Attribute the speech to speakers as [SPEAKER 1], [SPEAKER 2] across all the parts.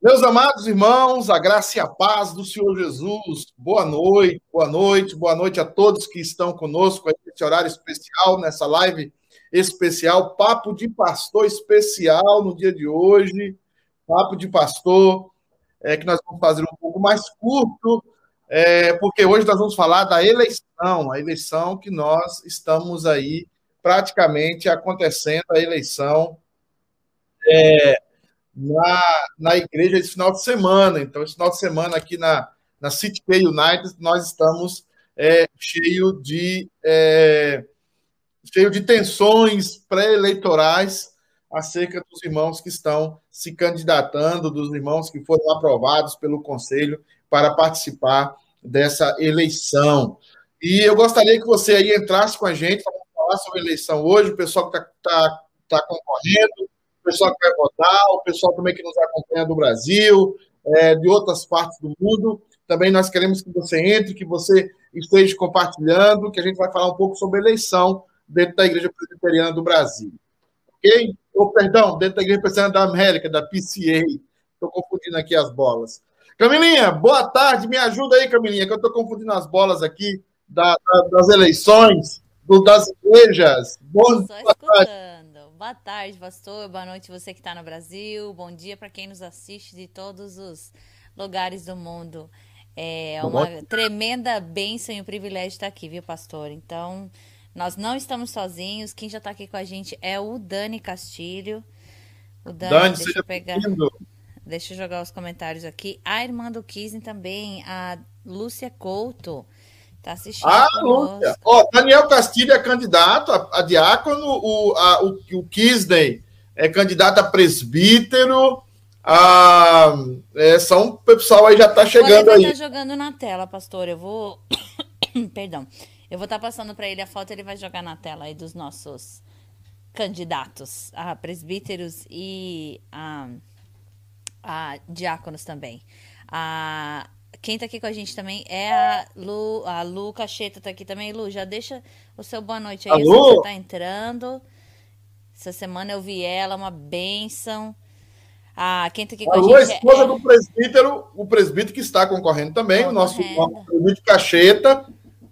[SPEAKER 1] Meus amados irmãos, a graça e a paz do Senhor Jesus, boa noite, boa noite, boa noite a todos que estão conosco nesse horário especial, nessa live especial, Papo de Pastor especial no dia de hoje, Papo de Pastor, é, que nós vamos fazer um pouco mais curto, é, porque hoje nós vamos falar da eleição, a eleição que nós estamos aí praticamente acontecendo, a eleição. É, na, na igreja esse final de semana. Então, esse final de semana aqui na, na City K United, nós estamos é, cheio de é, cheio de tensões pré-eleitorais acerca dos irmãos que estão se candidatando, dos irmãos que foram aprovados pelo Conselho para participar dessa eleição. E eu gostaria que você aí entrasse com a gente para falar sobre a eleição hoje, o pessoal que está tá, tá concorrendo, pessoal que vai votar, o pessoal também que nos acompanha do Brasil, é, de outras partes do mundo. Também nós queremos que você entre, que você esteja compartilhando, que a gente vai falar um pouco sobre eleição dentro da Igreja Presbiteriana do Brasil. Ok? Ou, perdão, dentro da Igreja Presbiteriana da América, da PCA. Estou confundindo aqui as bolas. Camilinha, boa tarde. Me ajuda aí, Camilinha, que eu estou confundindo as bolas aqui da, da, das eleições, do, das igrejas.
[SPEAKER 2] Boa, boa tarde. Boa tarde, pastor. Boa noite você que está no Brasil. Bom dia para quem nos assiste de todos os lugares do mundo. É uma tremenda bênção e um privilégio estar aqui, viu, pastor? Então, nós não estamos sozinhos. Quem já está aqui com a gente é o Dani Castilho. O Dani, Dani deixa eu pegar. Deixa eu jogar os comentários aqui. A irmã do Kissen também, a Lúcia Couto. Tá assistindo. Ah,
[SPEAKER 1] Lúcia. Ó, Daniel Castilho é candidato a, a diácono, o, a, o, o Kisney é candidato a presbítero. A, é, são, o pessoal aí já está chegando aí.
[SPEAKER 2] Tá jogando na tela, pastor. Eu vou. Perdão. Eu vou estar tá passando para ele a foto, ele vai jogar na tela aí dos nossos candidatos a presbíteros e a, a diáconos também. A, quem tá aqui com a gente também é a Lu, a Lu Cacheta tá aqui também. Lu, já deixa o seu boa noite aí. Alô? Você tá entrando. Essa semana eu vi ela, uma benção. Ah, quem tá aqui com
[SPEAKER 1] Alô,
[SPEAKER 2] a gente.
[SPEAKER 1] A esposa é... do presbítero, o presbítero que está concorrendo também, concorrendo. o nosso, nosso presbítero Cacheta,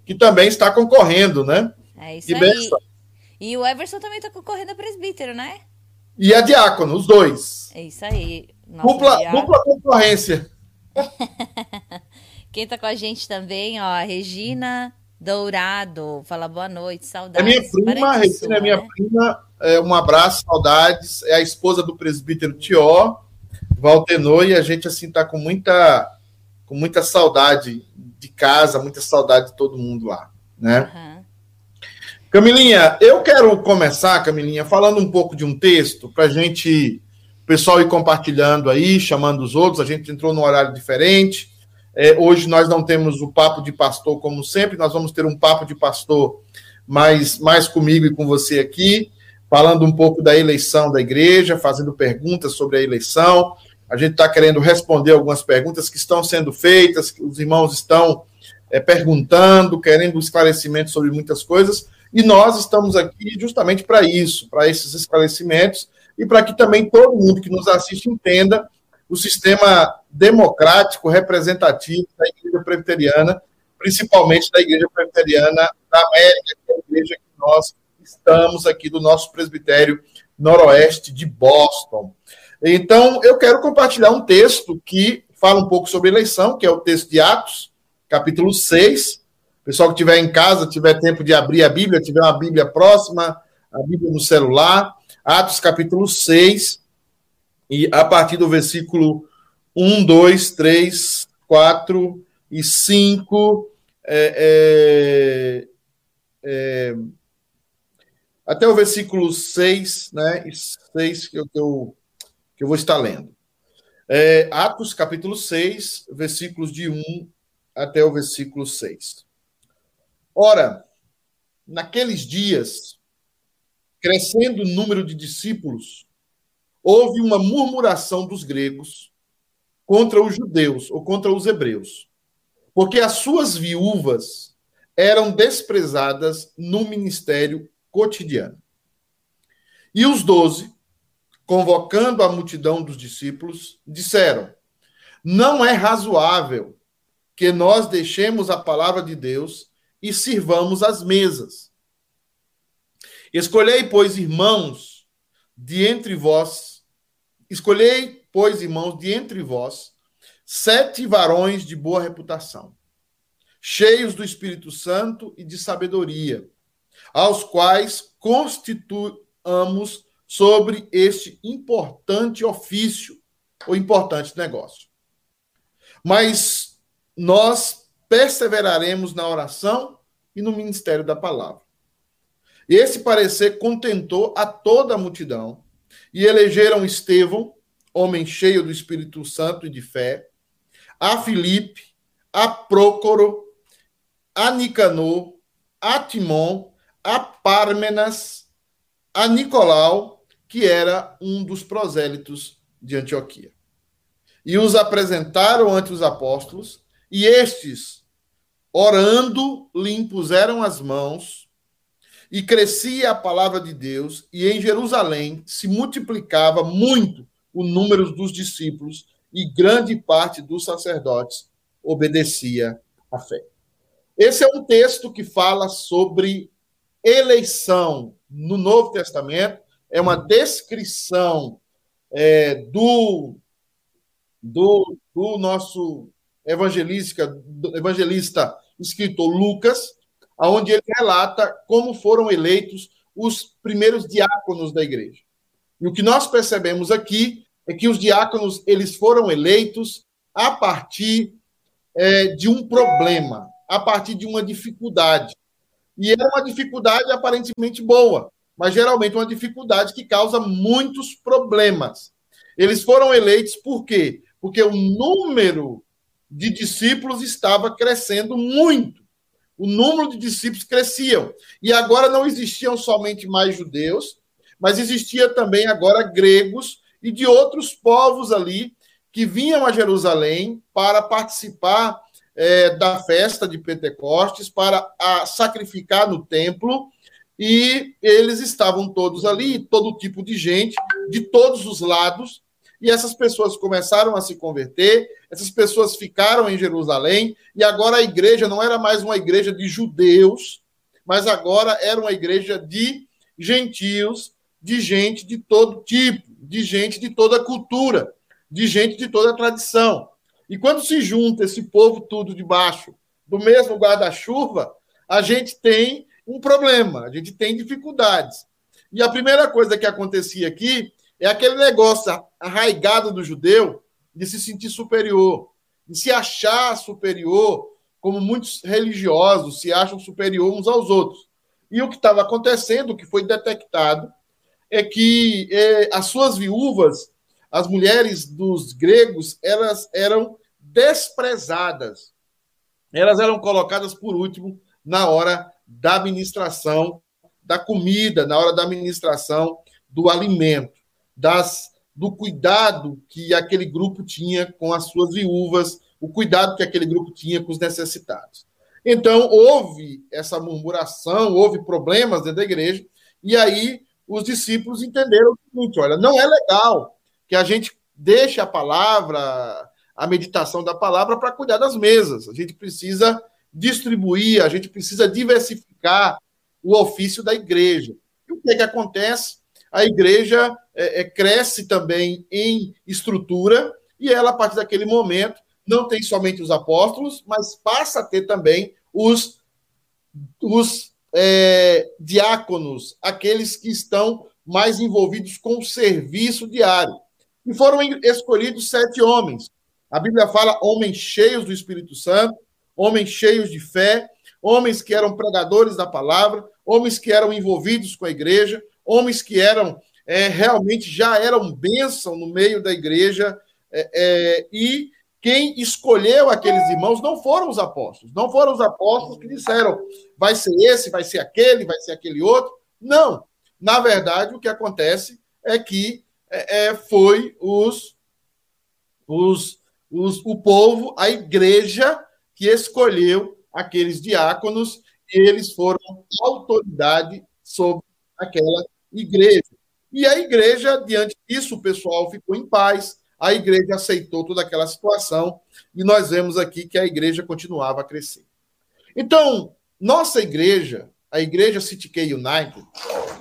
[SPEAKER 1] que também está concorrendo, né?
[SPEAKER 2] É isso que aí. Benção. E o Everson também tá concorrendo a presbítero, né?
[SPEAKER 1] E a diácono, os dois.
[SPEAKER 2] É isso aí.
[SPEAKER 1] Dupla, dupla concorrência.
[SPEAKER 2] Quem tá com a gente também, ó, a Regina Dourado. Fala boa noite, saudades.
[SPEAKER 1] É minha prima, Regina é minha né? prima. É, um abraço, saudades. É a esposa do presbítero Tió, Valtenor, e a gente, assim, tá com muita, com muita saudade de casa, muita saudade de todo mundo lá, né? Uhum. Camilinha, eu quero começar, Camilinha, falando um pouco de um texto para gente pessoal ir compartilhando aí, chamando os outros. A gente entrou num horário diferente. É, hoje nós não temos o papo de pastor como sempre, nós vamos ter um papo de pastor mais, mais comigo e com você aqui, falando um pouco da eleição da igreja, fazendo perguntas sobre a eleição. A gente está querendo responder algumas perguntas que estão sendo feitas, que os irmãos estão é, perguntando, querendo esclarecimento sobre muitas coisas, e nós estamos aqui justamente para isso, para esses esclarecimentos e para que também todo mundo que nos assiste entenda o sistema democrático representativo da Igreja Presbiteriana, principalmente da Igreja Presbiteriana da América, que é a igreja que nós estamos aqui do nosso presbitério noroeste de Boston. Então, eu quero compartilhar um texto que fala um pouco sobre eleição, que é o texto de Atos, capítulo 6. Pessoal que estiver em casa, tiver tempo de abrir a Bíblia, tiver uma Bíblia próxima, a Bíblia no celular, Atos capítulo 6, e a partir do versículo 1, 2, 3, 4 e 5, é, é, é, até o versículo 6, né? 6 que eu, que eu, que eu vou estar lendo. É, Atos capítulo 6, versículos de 1 até o versículo 6. Ora, naqueles dias, crescendo o número de discípulos, houve uma murmuração dos gregos contra os judeus ou contra os hebreus, porque as suas viúvas eram desprezadas no ministério cotidiano. E os doze, convocando a multidão dos discípulos, disseram: Não é razoável que nós deixemos a palavra de Deus e sirvamos as mesas. Escolhei, pois, irmãos, de entre vós, escolhei, pois, irmãos, de entre vós, sete varões de boa reputação, cheios do Espírito Santo e de sabedoria, aos quais constituamos sobre este importante ofício, ou importante negócio. Mas nós perseveraremos na oração e no ministério da palavra. Esse parecer contentou a toda a multidão, e elegeram Estevão, homem cheio do Espírito Santo e de fé, a Filipe, a Prócoro, a Nicanor, a Timon, a Pármenas, a Nicolau, que era um dos prosélitos de Antioquia. E os apresentaram ante os apóstolos, e estes, orando, lhe impuseram as mãos, e crescia a palavra de Deus, e em Jerusalém se multiplicava muito o número dos discípulos, e grande parte dos sacerdotes obedecia à fé. Esse é um texto que fala sobre eleição no Novo Testamento, é uma descrição é, do, do, do nosso evangelista, evangelista escritor Lucas, onde ele relata como foram eleitos os primeiros diáconos da igreja. E o que nós percebemos aqui é que os diáconos eles foram eleitos a partir é, de um problema, a partir de uma dificuldade. E era uma dificuldade aparentemente boa, mas geralmente uma dificuldade que causa muitos problemas. Eles foram eleitos por quê? Porque o número de discípulos estava crescendo muito. O número de discípulos cresciam. E agora não existiam somente mais judeus, mas existia também agora gregos e de outros povos ali que vinham a Jerusalém para participar é, da festa de Pentecostes, para a, sacrificar no templo, e eles estavam todos ali, todo tipo de gente, de todos os lados, e essas pessoas começaram a se converter, essas pessoas ficaram em Jerusalém, e agora a igreja não era mais uma igreja de judeus, mas agora era uma igreja de gentios, de gente de todo tipo, de gente de toda cultura, de gente de toda tradição. E quando se junta esse povo tudo debaixo do mesmo guarda-chuva, a gente tem um problema, a gente tem dificuldades. E a primeira coisa que acontecia aqui é aquele negócio arraigado do judeu de se sentir superior, de se achar superior, como muitos religiosos se acham superior uns aos outros. E o que estava acontecendo, o que foi detectado, é que é, as suas viúvas as mulheres dos gregos, elas eram desprezadas. Elas eram colocadas por último na hora da administração da comida, na hora da administração do alimento, das do cuidado que aquele grupo tinha com as suas viúvas, o cuidado que aquele grupo tinha com os necessitados. Então, houve essa murmuração, houve problemas dentro da igreja, e aí os discípulos entenderam o seguinte: olha, não é legal que a gente deixe a palavra, a meditação da palavra para cuidar das mesas. A gente precisa distribuir, a gente precisa diversificar o ofício da igreja. E o que, é que acontece? A igreja é, é, cresce também em estrutura e ela, a partir daquele momento, não tem somente os apóstolos, mas passa a ter também os, os é, diáconos, aqueles que estão mais envolvidos com o serviço diário. E foram escolhidos sete homens. A Bíblia fala homens cheios do Espírito Santo, homens cheios de fé, homens que eram pregadores da palavra, homens que eram envolvidos com a igreja, homens que eram é, realmente já eram bênção no meio da igreja. É, é, e quem escolheu aqueles irmãos não foram os apóstolos, não foram os apóstolos que disseram vai ser esse, vai ser aquele, vai ser aquele outro. Não. Na verdade, o que acontece é que é, é, foi os, os, os, o povo, a igreja, que escolheu aqueles diáconos e eles foram autoridade sobre aquela igreja. E a igreja, diante disso, o pessoal ficou em paz, a igreja aceitou toda aquela situação e nós vemos aqui que a igreja continuava a crescer. Então, nossa igreja, a igreja City K United,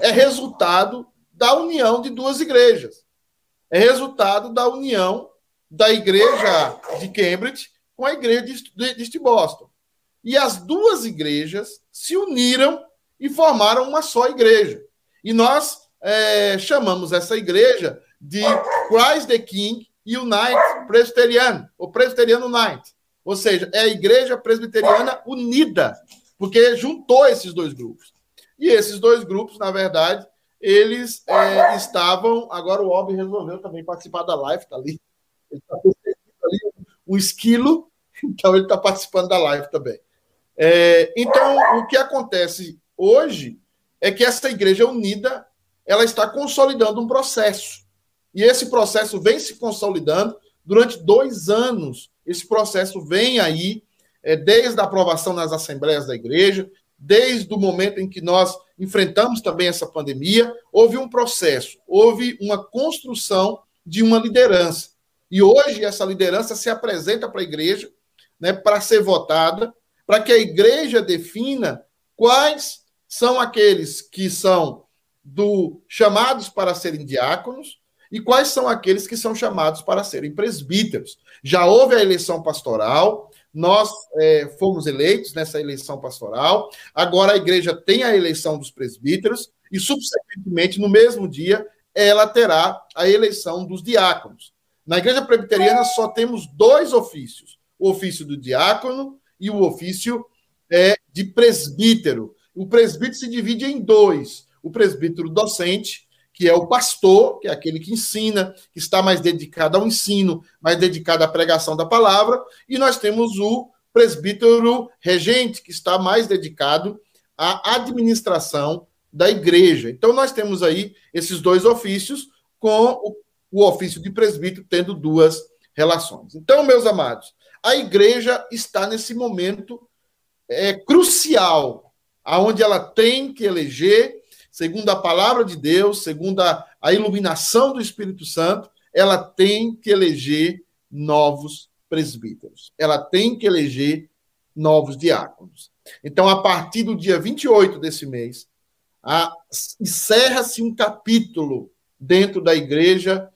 [SPEAKER 1] é resultado da união de duas igrejas. É resultado da união da igreja de Cambridge com a igreja de, de Boston. E as duas igrejas se uniram e formaram uma só igreja. E nós é, chamamos essa igreja de Christ the King Unite Presbyterian, ou Presbyterian Unite. Ou seja, é a igreja presbiteriana unida, porque juntou esses dois grupos. E esses dois grupos, na verdade, eles é, estavam. Agora o Albi resolveu também participar da live, está ali. Ele está ali um esquilo, então ele está participando da live também. É, então, o que acontece hoje é que essa igreja unida ela está consolidando um processo. E esse processo vem se consolidando durante dois anos. Esse processo vem aí, é, desde a aprovação nas assembleias da igreja, desde o momento em que nós enfrentamos também essa pandemia, houve um processo, houve uma construção de uma liderança. E hoje essa liderança se apresenta para a igreja né, para ser votada, para que a igreja defina quais são aqueles que são do chamados para serem diáconos e quais são aqueles que são chamados para serem presbíteros. Já houve a eleição pastoral, nós é, fomos eleitos nessa eleição pastoral, agora a igreja tem a eleição dos presbíteros e, subsequentemente, no mesmo dia, ela terá a eleição dos diáconos. Na igreja presbiteriana só temos dois ofícios: o ofício do diácono e o ofício é, de presbítero. O presbítero se divide em dois: o presbítero docente, que é o pastor, que é aquele que ensina, que está mais dedicado ao ensino, mais dedicado à pregação da palavra, e nós temos o presbítero regente, que está mais dedicado à administração da igreja. Então, nós temos aí esses dois ofícios, com o, ofício de presbítero tendo duas relações. Então, meus amados, a igreja está nesse momento é, crucial, aonde ela tem que eleger, segundo a palavra de Deus, segundo a, a iluminação do Espírito Santo, ela tem que eleger novos presbíteros. Ela tem que eleger novos diáconos. Então, a partir do dia 28 desse mês, encerra-se um capítulo dentro da igreja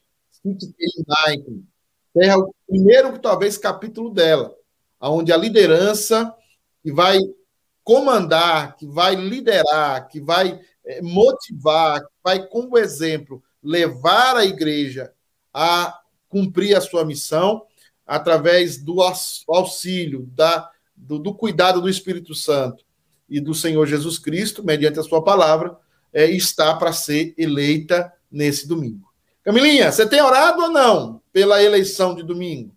[SPEAKER 1] Encerra o primeiro, talvez, capítulo dela, onde a liderança que vai comandar, que vai liderar, que vai eh, motivar, que vai, como exemplo, levar a igreja a cumprir a sua missão através do auxílio, da, do, do cuidado do Espírito Santo e do Senhor Jesus Cristo, mediante a sua palavra, é, está para ser eleita nesse domingo. Camilinha, você tem orado ou não pela eleição de domingo?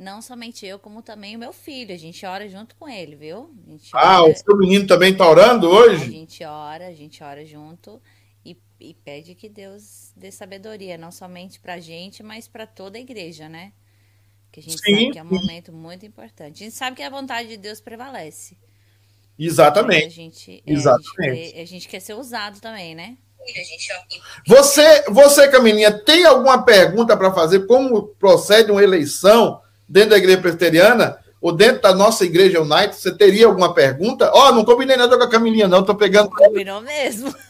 [SPEAKER 2] Não somente eu, como também o meu filho. A gente ora junto com ele, viu?
[SPEAKER 1] ah, ora... o seu menino também está orando hoje?
[SPEAKER 2] A gente ora, a gente ora junto e, e pede que Deus dê sabedoria, não somente para a gente, mas para toda a igreja, né? Que a gente sim, sabe que é um sim. momento muito importante. A gente sabe que a vontade de Deus prevalece.
[SPEAKER 1] Exatamente.
[SPEAKER 2] A gente, é, Exatamente. A gente, a gente quer ser usado também, né?
[SPEAKER 1] Você, você, Camilinha, tem alguma pergunta para fazer? Como procede uma eleição? Dentro da igreja presbiteriana ou dentro da nossa igreja United, você teria alguma pergunta? Ó, oh, não combinei nada com a Camilinha, não, tô pegando.
[SPEAKER 2] Combinou mesmo.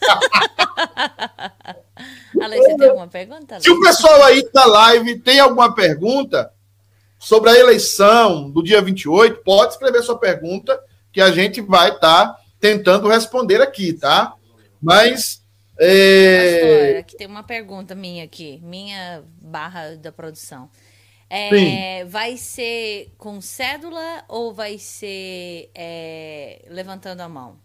[SPEAKER 2] Ale, você tem alguma pergunta?
[SPEAKER 1] Se o pessoal aí da live tem alguma pergunta sobre a eleição do dia 28, pode escrever sua pergunta, que a gente vai estar tá tentando responder aqui, tá? Mas.
[SPEAKER 2] É... Pastor, aqui tem uma pergunta minha aqui, minha barra da produção. É, vai ser com cédula ou vai ser é, levantando a mão?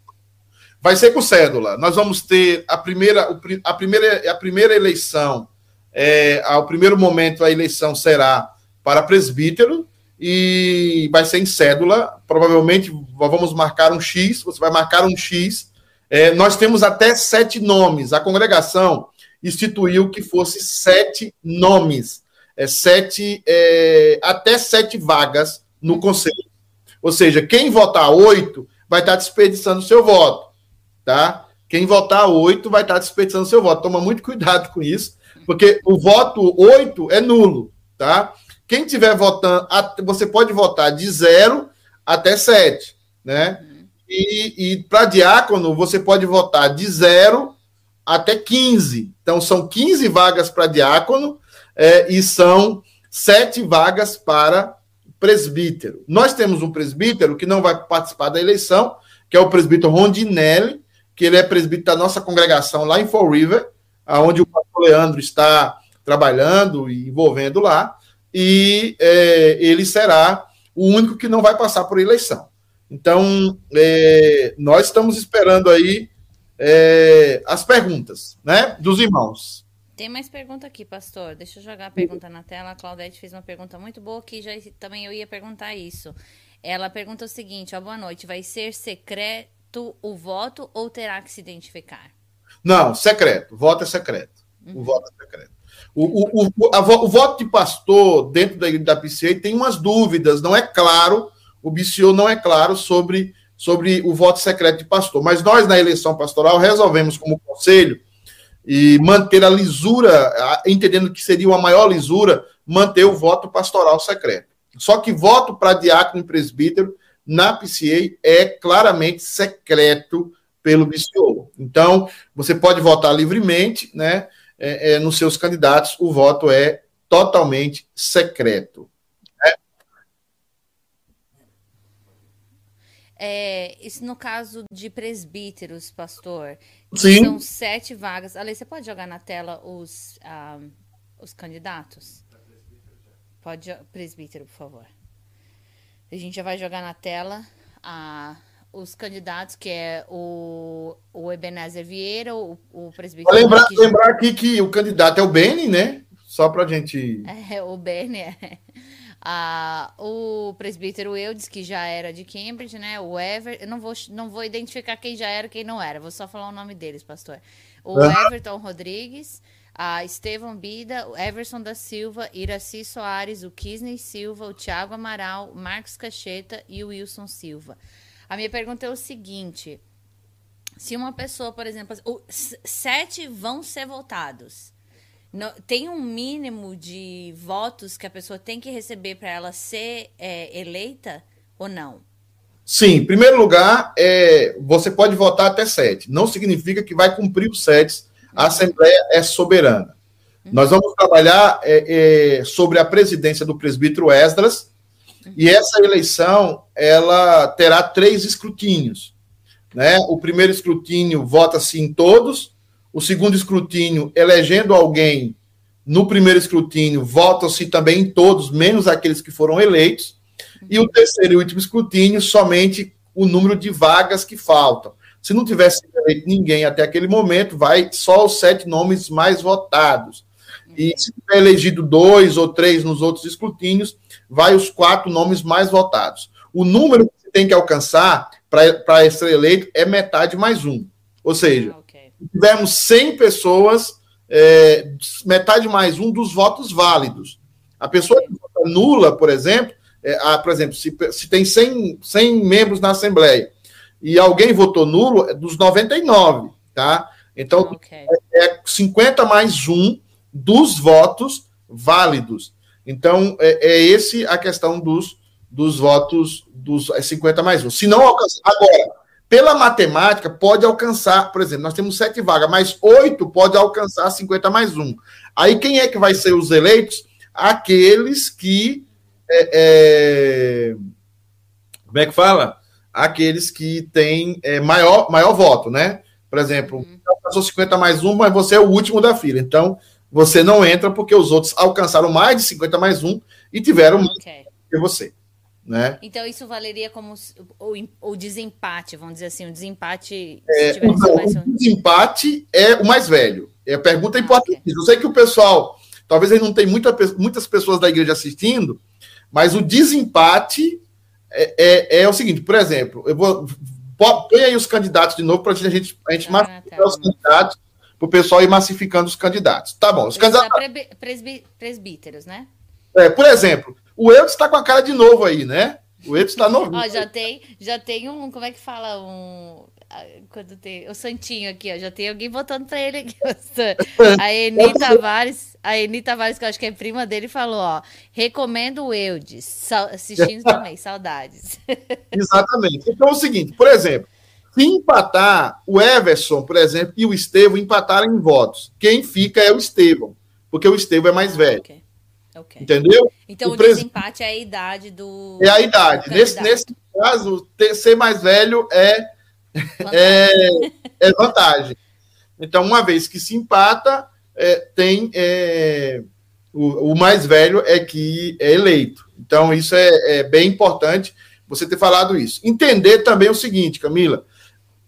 [SPEAKER 1] Vai ser com cédula. Nós vamos ter a primeira, a primeira, a primeira eleição, é, ao primeiro momento a eleição será para presbítero e vai ser em cédula. Provavelmente vamos marcar um X, você vai marcar um X. É, nós temos até sete nomes. A congregação instituiu que fosse sete nomes é, sete, é, até sete vagas no conselho. Ou seja, quem votar oito vai estar desperdiçando seu voto, tá? Quem votar oito vai estar desperdiçando seu voto. Toma muito cuidado com isso, porque o voto oito é nulo, tá? Quem tiver votando, você pode votar de zero até sete, né? E, e para diácono, você pode votar de zero até 15. Então, são 15 vagas para diácono é, e são sete vagas para presbítero. Nós temos um presbítero que não vai participar da eleição, que é o presbítero Rondinelli, que ele é presbítero da nossa congregação lá em Fall River, onde o pastor Leandro está trabalhando e envolvendo lá, e é, ele será o único que não vai passar por eleição. Então, é, nós estamos esperando aí é, as perguntas, né, dos irmãos.
[SPEAKER 2] Tem mais pergunta aqui, pastor. Deixa eu jogar a pergunta na tela. A Claudete fez uma pergunta muito boa que já também eu ia perguntar isso. Ela pergunta o seguinte: ó, boa noite. Vai ser secreto o voto ou terá que se identificar?
[SPEAKER 1] Não, secreto. O voto é secreto. Uhum. O voto é secreto. O, o, o, a, o, voto de pastor dentro da, da PCA tem umas dúvidas, não é claro, o BCO não é claro sobre, sobre o voto secreto de pastor. Mas nós, na eleição pastoral, resolvemos, como conselho, e manter a lisura, entendendo que seria uma maior lisura, manter o voto pastoral secreto. Só que voto para diácono e presbítero na PCA é claramente secreto pelo BCO. Então, você pode votar livremente, né? É, é, nos seus candidatos, o voto é totalmente secreto.
[SPEAKER 2] É, isso no caso de presbíteros, pastor.
[SPEAKER 1] Sim.
[SPEAKER 2] São sete vagas. Ale, você pode jogar na tela os, ah, os candidatos? Pode, presbítero, por favor. A gente já vai jogar na tela ah, os candidatos, que é o, o Ebenezer Vieira, o, o presbítero.
[SPEAKER 1] Lembrar, lembrar aqui que o candidato é o Beni, né? Só para a gente.
[SPEAKER 2] É, o Beni é. Ah, o presbítero Eudes, que já era de Cambridge, né? O Ever, eu não vou, não vou identificar quem já era e quem não era, vou só falar o nome deles, pastor. O Everton Rodrigues, a Estevão Bida, o Everson da Silva, Iraci Soares, o Kisney Silva, o Thiago Amaral, Marcos Cacheta e o Wilson Silva. A minha pergunta é o seguinte: se uma pessoa, por exemplo, sete vão ser votados tem um mínimo de votos que a pessoa tem que receber para ela ser é, eleita ou não?
[SPEAKER 1] Sim, em primeiro lugar, é, você pode votar até sete. Não significa que vai cumprir os sete. A. Assembleia é soberana. Uhum. Nós vamos trabalhar é, é, sobre a presidência do presbítero Esdras, uhum. e essa eleição ela terá três escrutínios. Né? O primeiro escrutínio vota-se em todos, o segundo escrutínio, elegendo alguém no primeiro escrutínio, votam-se também em todos, menos aqueles que foram eleitos. E o terceiro e último escrutínio, somente o número de vagas que faltam. Se não tivesse eleito ninguém até aquele momento, vai só os sete nomes mais votados. E se tiver elegido dois ou três nos outros escrutínios, vai os quatro nomes mais votados. O número que tem que alcançar para ser eleito é metade mais um. Ou seja, ah, tivemos 100 pessoas, é, metade mais um dos votos válidos. A pessoa que vota nula, por exemplo, é, a, por exemplo, se, se tem 100, 100 membros na Assembleia e alguém votou nulo, é dos 99, tá? Então, okay. é, é 50 mais um dos votos válidos. Então, é, é esse a questão dos, dos votos dos é 50 mais um. Se não alcançar. Agora, pela matemática, pode alcançar, por exemplo, nós temos sete vagas, mas oito pode alcançar 50 mais um. Aí quem é que vai ser os eleitos? Aqueles que. É, é, como é que fala? Aqueles que têm é, maior, maior voto, né? Por exemplo, uhum. alcançou 50 mais um, mas você é o último da fila. Então, você não entra porque os outros alcançaram mais de 50 mais um e tiveram okay. mais que você. Né?
[SPEAKER 2] Então isso valeria como o, o desempate, vamos dizer assim, o desempate.
[SPEAKER 1] É, então, o desempate é o mais velho. É a pergunta é importante. Okay. Eu sei que o pessoal, talvez ele não tem muita, muitas pessoas da igreja assistindo, mas o desempate é, é, é o seguinte, por exemplo, eu vou põe aí os candidatos de novo para a gente a gente ah, massificar tá os candidatos para o pessoal ir massificando os candidatos. Tá bom. Os candidatos...
[SPEAKER 2] presbíteros, né?
[SPEAKER 1] É, por exemplo, o Eudes está com a cara de novo aí, né? O Eudes está novo.
[SPEAKER 2] Ó, já tem, já tem um, como é que fala? Um, quando tem o Santinho aqui, ó, já tem alguém votando pra ele aqui. A Eni Tavares, a Eni Tavares, que eu acho que é prima dele, falou, ó, recomendo o Eudes, assistindo também, saudades.
[SPEAKER 1] Exatamente. Então é o seguinte, por exemplo, se empatar o Everson, por exemplo, e o Estevão empatarem em votos, quem fica é o Estevão, porque o Estevão é mais ah, velho. Okay. Okay. Entendeu?
[SPEAKER 2] Então o, o desempate é a idade do.
[SPEAKER 1] É a idade. Nesse, nesse caso, ter, ser mais velho é vantagem. é, é vantagem. Então, uma vez que se empata, é, tem é, o, o, mais velho é que é eleito. Então, isso é, é, bem importante você ter falado isso. Entender também o seguinte, Camila,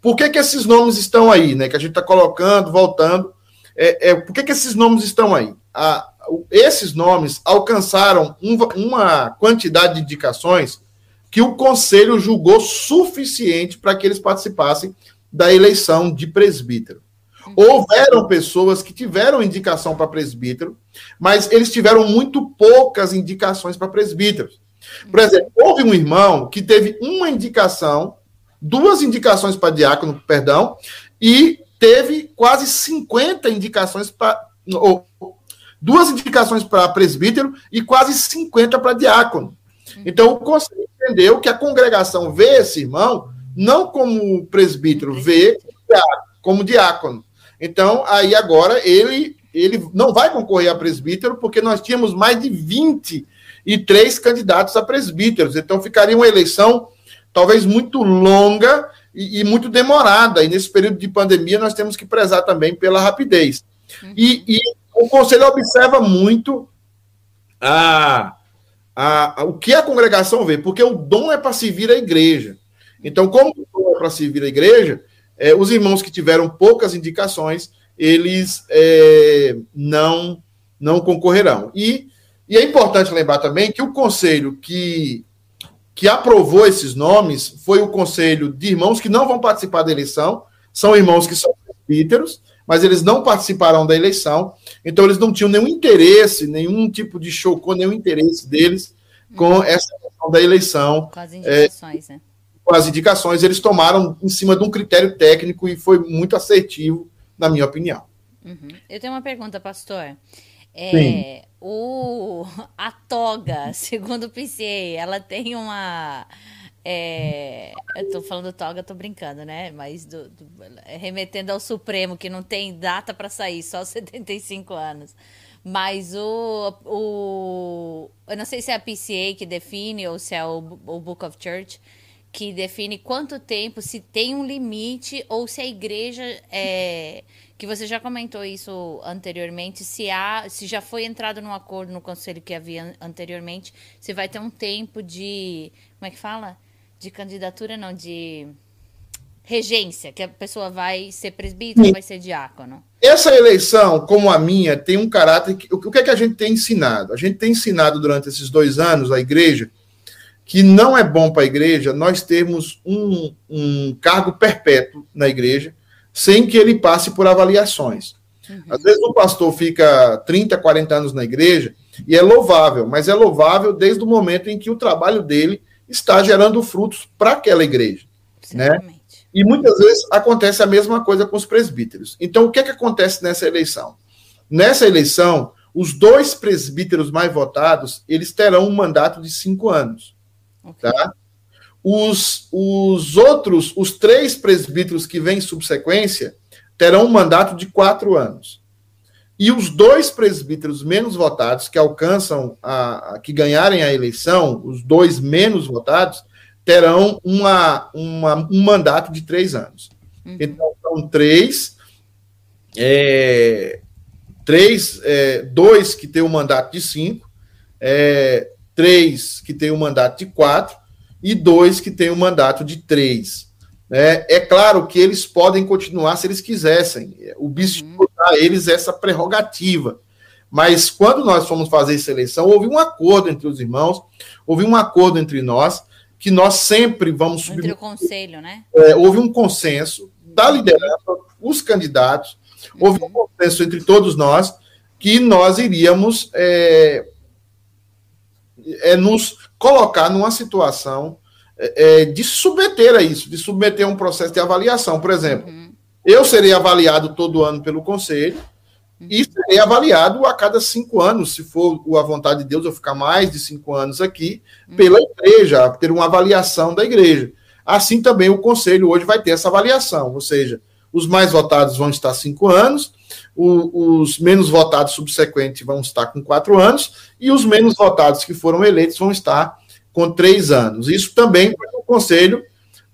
[SPEAKER 1] por que, que esses nomes estão aí, né? Que a gente está colocando, voltando. É, é, por que, que esses nomes estão aí? A, esses nomes alcançaram um, uma quantidade de indicações que o conselho julgou suficiente para que eles participassem da eleição de presbítero. Houveram pessoas que tiveram indicação para presbítero, mas eles tiveram muito poucas indicações para presbíteros. Por exemplo, houve um irmão que teve uma indicação, duas indicações para diácono, perdão, e teve quase 50 indicações para. Duas indicações para presbítero e quase 50 para diácono. Então, o conselho entendeu que a congregação vê esse irmão não como presbítero, vê como diácono. Então, aí agora ele, ele não vai concorrer a presbítero, porque nós tínhamos mais de 23 candidatos a presbíteros. Então, ficaria uma eleição talvez muito longa e, e, muito demorada. E nesse período de pandemia, nós temos que prezar também pela rapidez. Uhum. E, e o conselho observa muito a a, a, o que a congregação vê, porque o dom é para servir a igreja. Então, como o dom é para servir a igreja, é, os irmãos que tiveram poucas indicações, eles é, não, não concorrerão. E, e é importante lembrar também que o conselho que, que aprovou esses nomes foi o conselho de irmãos que não vão participar da eleição, são irmãos que são presbíteros, mas eles não participarão da eleição, então eles não tinham nenhum interesse, nenhum tipo de chocou, nenhum interesse deles com uhum. essa questão da eleição.
[SPEAKER 2] Com as indicações, é, né?
[SPEAKER 1] Com as indicações, eles tomaram em cima de um critério técnico e foi muito assertivo, na minha opinião.
[SPEAKER 2] Uhum. Eu tenho uma pergunta, pastor. É, o, a toga, segundo o PCA, ela tem uma é, eu tô falando toga, tô brincando, né? Mas do, do, remetendo ao Supremo, que não tem data para sair, só 75 anos. Mas o, o. Eu não sei se é a PCA que define ou se é o, o Book of Church que define quanto tempo, se tem um limite ou se a igreja é, que você já comentou isso anteriormente, se há, se já foi entrado num acordo no conselho que havia anteriormente, se vai ter um tempo de, como é que fala? De candidatura, não, de regência, que a pessoa vai ser presbítero ou vai ser diácono?
[SPEAKER 1] Essa eleição, como a minha, tem um caráter. Que, o que é que a gente tem ensinado? A gente tem ensinado durante esses dois anos a igreja que não é bom para a igreja nós termos um, um cargo perpétuo na igreja sem que ele passe por avaliações. Uhum. Às vezes o pastor fica 30, 40 anos na igreja e é louvável, mas é louvável desde o momento em que o trabalho dele está gerando frutos para aquela igreja. Né? E muitas vezes acontece a mesma coisa com os presbíteros. Então, o que, é que acontece nessa eleição? Nessa eleição, os dois presbíteros mais votados, eles terão um mandato de cinco anos. Okay. Tá? Os, os outros, os três presbíteros que vêm em subsequência, terão um mandato de quatro anos. E os dois presbíteros menos votados, que alcançam, a, a, que ganharem a eleição, os dois menos votados, terão uma, uma um mandato de três anos. Uhum. Então, são três, é, três é, dois que têm um mandato de cinco, é, três que têm um mandato de quatro, e dois que têm um mandato de três. É, é claro que eles podem continuar se eles quisessem. O bispo uhum. dá a eles essa prerrogativa. Mas quando nós fomos fazer essa eleição, houve um acordo entre os irmãos, houve um acordo entre nós, que nós sempre vamos
[SPEAKER 2] subir. Entre o conselho, né?
[SPEAKER 1] É, houve um consenso da liderança, os candidatos, houve um uhum. consenso entre todos nós que nós iríamos é, é, nos colocar numa situação é, de submeter a isso, de submeter a um processo de avaliação. Por exemplo, uhum. eu serei avaliado todo ano pelo conselho uhum. e serei avaliado a cada cinco anos, se for a vontade de Deus eu ficar mais de cinco anos aqui, uhum. pela igreja, ter uma avaliação da igreja. Assim também o conselho hoje vai ter essa avaliação, ou seja, os mais votados vão estar cinco anos, o, os menos votados subsequentes vão estar com quatro anos, e os menos votados que foram eleitos vão estar com três anos. Isso também para que o Conselho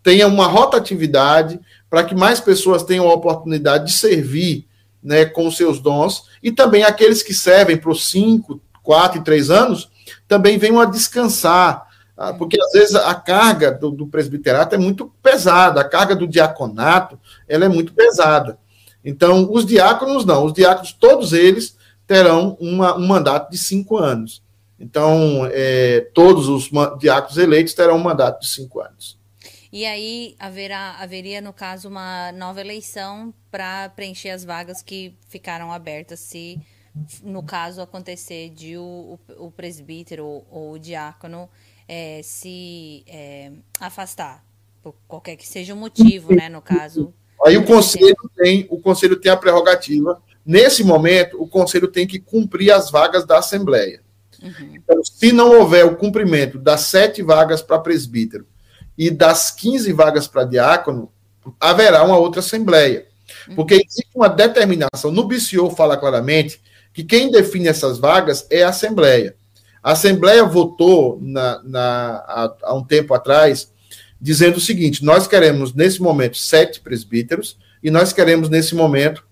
[SPEAKER 1] tenha uma rotatividade, para que mais pessoas tenham a oportunidade de servir né, com seus dons, e também aqueles que servem para os cinco, quatro e três anos também venham a descansar, ah, porque às vezes a carga do, do, presbiterato é muito pesada, a carga do diaconato ela é muito pesada. Então, os diáconos não, os diáconos, todos eles terão uma, um mandato de cinco anos. Então, é, todos os diáconos eleitos terão um mandato de cinco anos.
[SPEAKER 2] E aí haverá, haveria, no caso, uma nova eleição para preencher as vagas que ficaram abertas, se, no caso, acontecer de o, o, o presbítero ou, ou, o diácono é, se é, afastar, por qualquer que seja o motivo, né? No caso.
[SPEAKER 1] Aí o conselho tem, o conselho tem a prerrogativa. Nesse momento, o conselho tem que cumprir as vagas da Assembleia. Uhum. Então, se não houver o cumprimento das sete vagas para presbítero e das 15 vagas para diácono, haverá uma outra assembleia. Uhum. Porque existe uma determinação. No BCO fala claramente que quem define essas vagas é a Assembleia. A Assembleia votou na, na, há, um tempo atrás, dizendo o seguinte: nós queremos, nesse momento, sete presbíteros e nós queremos, nesse momento,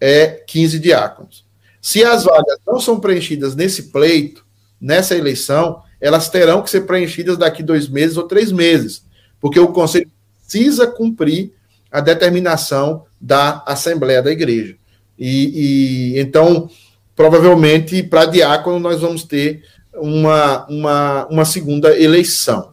[SPEAKER 1] é, 15 diáconos. Se as vagas não são preenchidas nesse pleito, nessa eleição, elas terão que ser preenchidas daqui dois meses ou três meses, porque o Conselho precisa cumprir a determinação da Assembleia da Igreja. E, e então, provavelmente, para diácono, nós vamos ter uma, uma, uma segunda eleição.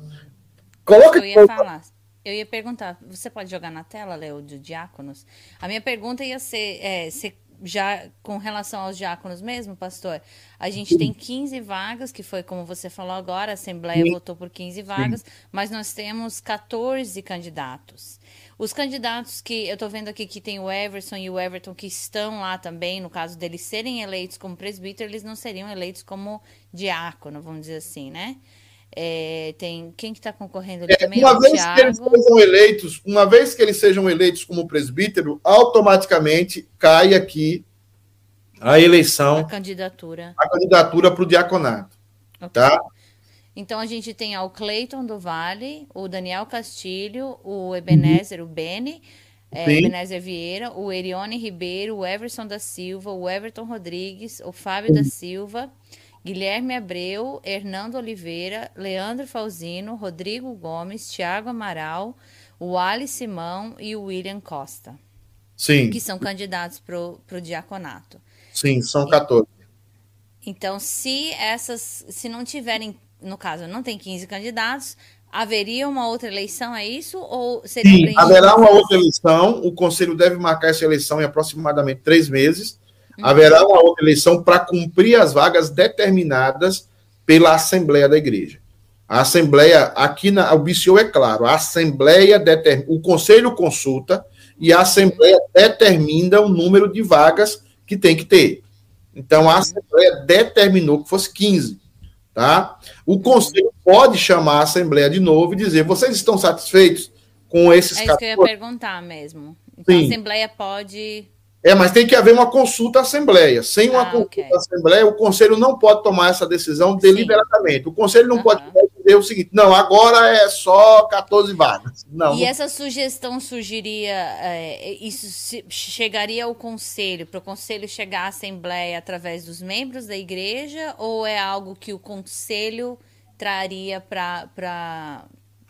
[SPEAKER 2] Coloca eu ia falar. Eu ia perguntar, você pode jogar na tela, Léo, de diáconos? A minha pergunta ia ser, é, ser já com relação aos diáconos mesmo, pastor, a gente tem 15 vagas, que foi como você falou agora, a Assembleia Sim. votou por 15 vagas, Sim. mas nós temos 14 candidatos. Os candidatos que eu estou vendo aqui que tem o Everson e o Everton que estão lá também, no caso deles serem eleitos como presbítero, eles não seriam eleitos como diácono, vamos dizer assim, né? É, tem quem que está concorrendo ali é, também?
[SPEAKER 1] Uma vez Thiago. que eles sejam eleitos, uma vez que eles sejam eleitos como presbítero, automaticamente cai aqui a eleição,
[SPEAKER 2] a candidatura,
[SPEAKER 1] a candidatura para o diaconato, okay. tá?
[SPEAKER 2] Então a gente tem o Cleiton do Vale, o Daniel Castilho, o Ebenezer, uhum. o Beni, é, Ebenezer Vieira, o Erione Ribeiro, o Everson da Silva, o Everton Rodrigues, o Fábio uhum. da Silva, Guilherme Abreu, Hernando Oliveira, Leandro Falzino, Rodrigo Gomes, Tiago Amaral, o Ali Simão e o William Costa.
[SPEAKER 1] Sim.
[SPEAKER 2] Que são candidatos para o diaconato.
[SPEAKER 1] Sim, são 14.
[SPEAKER 2] Então, se essas, se não tiverem, no caso, não tem 15 candidatos, haveria uma outra eleição, é isso? Ou
[SPEAKER 1] seria Sim, haverá uma outra eleição. O conselho deve marcar essa eleição em aproximadamente três meses haverá uma outra eleição para cumprir as vagas determinadas pela Assembleia da Igreja. A Assembleia, aqui na, o BCO é claro, a Assembleia determina, o Conselho consulta e a Assembleia determina o número de vagas que tem que ter. Então, a Assembleia determinou que fosse 15. Tá? O Conselho pode chamar a Assembleia de novo e dizer: vocês estão satisfeitos com esses
[SPEAKER 2] É isso 14? que eu ia perguntar mesmo. Então, Sim. a Assembleia pode
[SPEAKER 1] é, mas tem que haver uma consulta à Assembleia. Sem uma ah, consulta okay. à Assembleia, o Conselho não pode tomar essa decisão deliberadamente. Sim. O Conselho não uhum. pode dizer o seguinte: não, agora é só 14 vagas. Não,
[SPEAKER 2] e
[SPEAKER 1] não...
[SPEAKER 2] essa sugestão surgiria, é, isso chegaria ao Conselho, para o Conselho chegar à Assembleia através dos membros da igreja, ou é algo que o Conselho traria para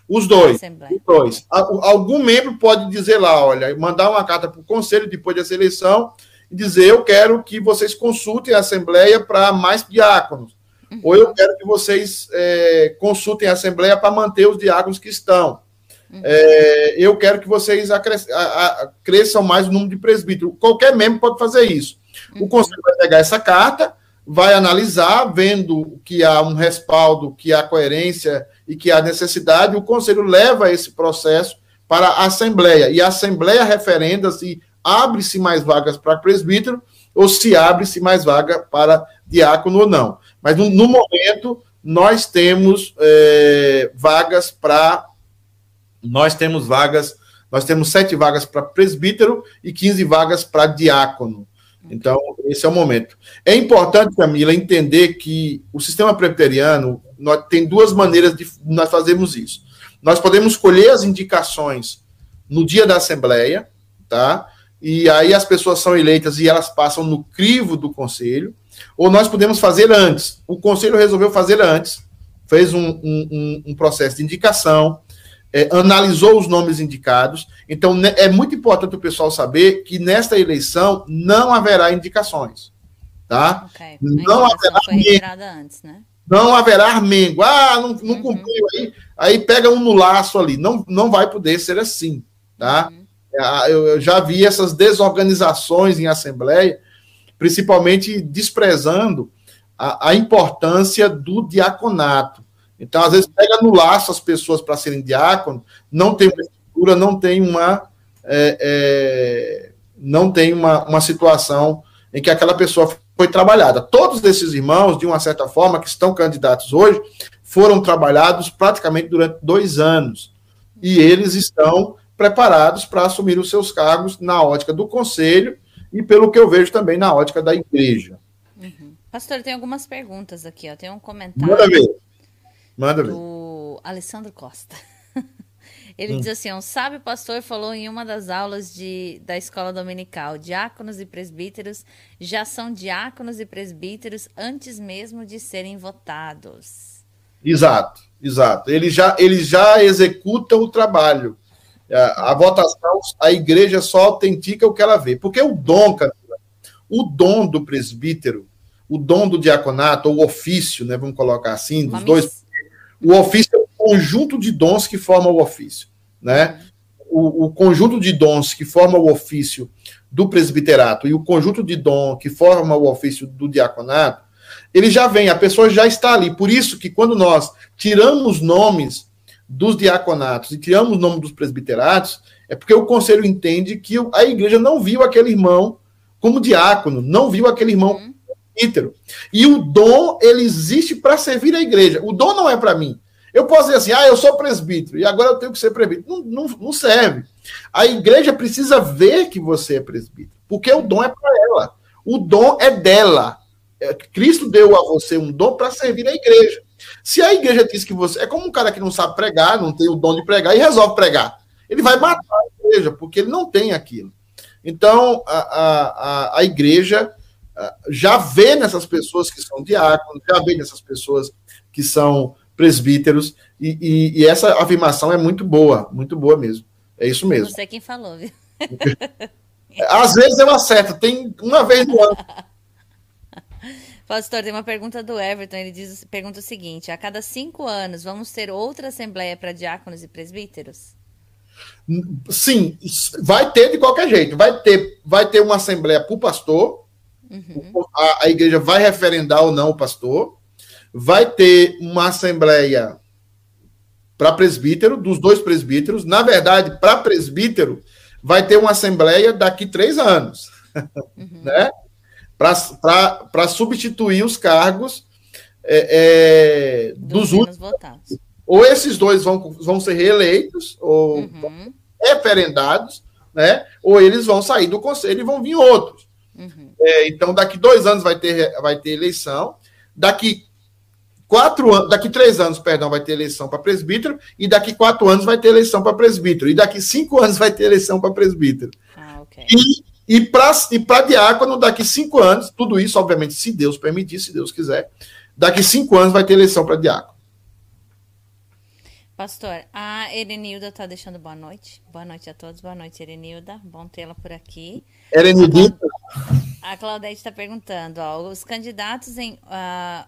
[SPEAKER 1] os dois. Os dois. Algum membro pode dizer lá, olha, mandar uma carta para o conselho depois dessa eleição e dizer: eu quero que vocês consultem a Assembleia para mais diáconos. Uhum. Ou eu quero que vocês é, consultem a Assembleia para manter os diáconos que estão. Uhum. É, eu quero que vocês cresçam mais o número de presbíteros. Qualquer membro pode fazer isso. Uhum. O conselho vai pegar essa carta, vai analisar, vendo que há um respaldo, que há coerência e que há necessidade, o conselho leva esse processo para a Assembleia. E a Assembleia referenda se abre-se mais vagas para presbítero ou se abre-se mais vaga para diácono ou não. Mas no, no momento, nós temos é, vagas para. Nós temos vagas, nós temos sete vagas para presbítero e 15 vagas para diácono. Então, esse é o momento. É importante, Camila, entender que o sistema presbiteriano nós, tem duas maneiras de nós fazermos isso. Nós podemos escolher as indicações no dia da Assembleia, tá? E aí as pessoas são eleitas e elas passam no crivo do conselho, ou nós podemos fazer antes. O conselho resolveu fazer antes, fez um, um, um processo de indicação, é, analisou os nomes indicados. Então, né, é muito importante o pessoal saber que nesta eleição não haverá indicações. Tá? Okay. Não haverá antes, né? Não haverá armengo. Ah, não, não uhum. cumpriu aí. Aí pega um no laço ali. Não, não vai poder ser assim. Tá? Uhum. É, eu, eu já vi essas desorganizações em assembleia, principalmente desprezando a, a importância do diaconato. Então, às vezes, pega no laço as pessoas para serem diácono, não tem uma estrutura, não tem uma. É, é, não tem uma, uma situação em que aquela pessoa foi trabalhada. Todos esses irmãos, de uma certa forma, que estão candidatos hoje, foram trabalhados praticamente durante dois anos. E eles estão preparados para assumir os seus cargos na ótica do conselho e, pelo que eu vejo, também na ótica da igreja.
[SPEAKER 2] Uhum. Pastor, tem algumas perguntas aqui. Ó. Tem um comentário. Manda ver. Do Alessandro Costa. Ele hum. diz assim: um sábio pastor falou em uma das aulas de, da escola dominical: diáconos e presbíteros já são diáconos e presbíteros antes mesmo de serem votados.
[SPEAKER 1] Exato, exato. Eles já, eles já executam o trabalho. A, a votação, a igreja só autentica o que ela vê. Porque o dom, o dom do presbítero, o dom do diaconato, ou o ofício, né, vamos colocar assim, dos dois o ofício é o conjunto de dons que forma o ofício, né? O, o, conjunto de dons que forma o ofício do presbiterato e o conjunto de dom que forma o ofício do diaconato, ele já vem, a pessoa já está ali. Por isso que quando nós tiramos nomes dos diaconatos e tiramos o nome dos presbiteratos, é porque o conselho entende que a igreja não viu aquele irmão como diácono, não viu aquele irmão uhum presbítero. E o dom, ele existe para servir a igreja. O dom não é para mim. Eu posso dizer assim, ah, eu sou presbítero e agora eu tenho que ser presbítero. Não, não, não serve. A igreja precisa ver que você é presbítero, porque o dom é para ela. O dom é dela. É, Cristo deu a você um dom para servir a igreja. Se a igreja diz que você. É como um cara que não sabe pregar, não tem o dom de pregar e resolve pregar. Ele vai matar a igreja, porque ele não tem aquilo. Então, a, a, a, a igreja já vê nessas pessoas que são diáconos, já vê nessas pessoas que são presbíteros, e, e, e, essa afirmação é muito boa, muito boa mesmo. É isso mesmo.
[SPEAKER 2] Você quem falou, viu?
[SPEAKER 1] Às vezes eu acerto, tem uma vez no ano.
[SPEAKER 2] Pastor, tem uma pergunta do Everton. Ele diz, pergunta o seguinte: a cada cinco anos vamos ter outra assembleia para diáconos e presbíteros?
[SPEAKER 1] Sim, vai ter de qualquer jeito. Vai ter, vai ter uma assembleia para o pastor, Uhum. A, a, igreja vai referendar ou não o pastor. Vai ter uma assembleia para presbítero, dos dois presbíteros. Na verdade, para presbítero, vai ter uma assembleia daqui três anos, uhum. né? Para substituir os cargos é, é, dos, dos últimos. Votados. Ou esses dois vão, vão ser reeleitos, ou uhum. referendados, né? Ou eles vão sair do conselho e vão vir outros. Uhum. É, então, daqui dois anos vai ter, vai ter eleição. Daqui quatro anos, daqui três anos, perdão, vai ter eleição para presbítero, e daqui quatro anos vai ter eleição para presbítero, e daqui cinco anos vai ter eleição para presbítero. Ah, okay. E, e para e diácono, daqui cinco anos, tudo isso, obviamente, se Deus permitir, se Deus quiser, daqui cinco anos vai ter eleição para diácono.
[SPEAKER 2] Pastor, a Erenilda está deixando boa noite. Boa noite a todos. Boa noite, Erenilda. Bom tê-la por aqui.
[SPEAKER 1] Erenilda.
[SPEAKER 2] A Claudete está perguntando: ó, os candidatos em uh,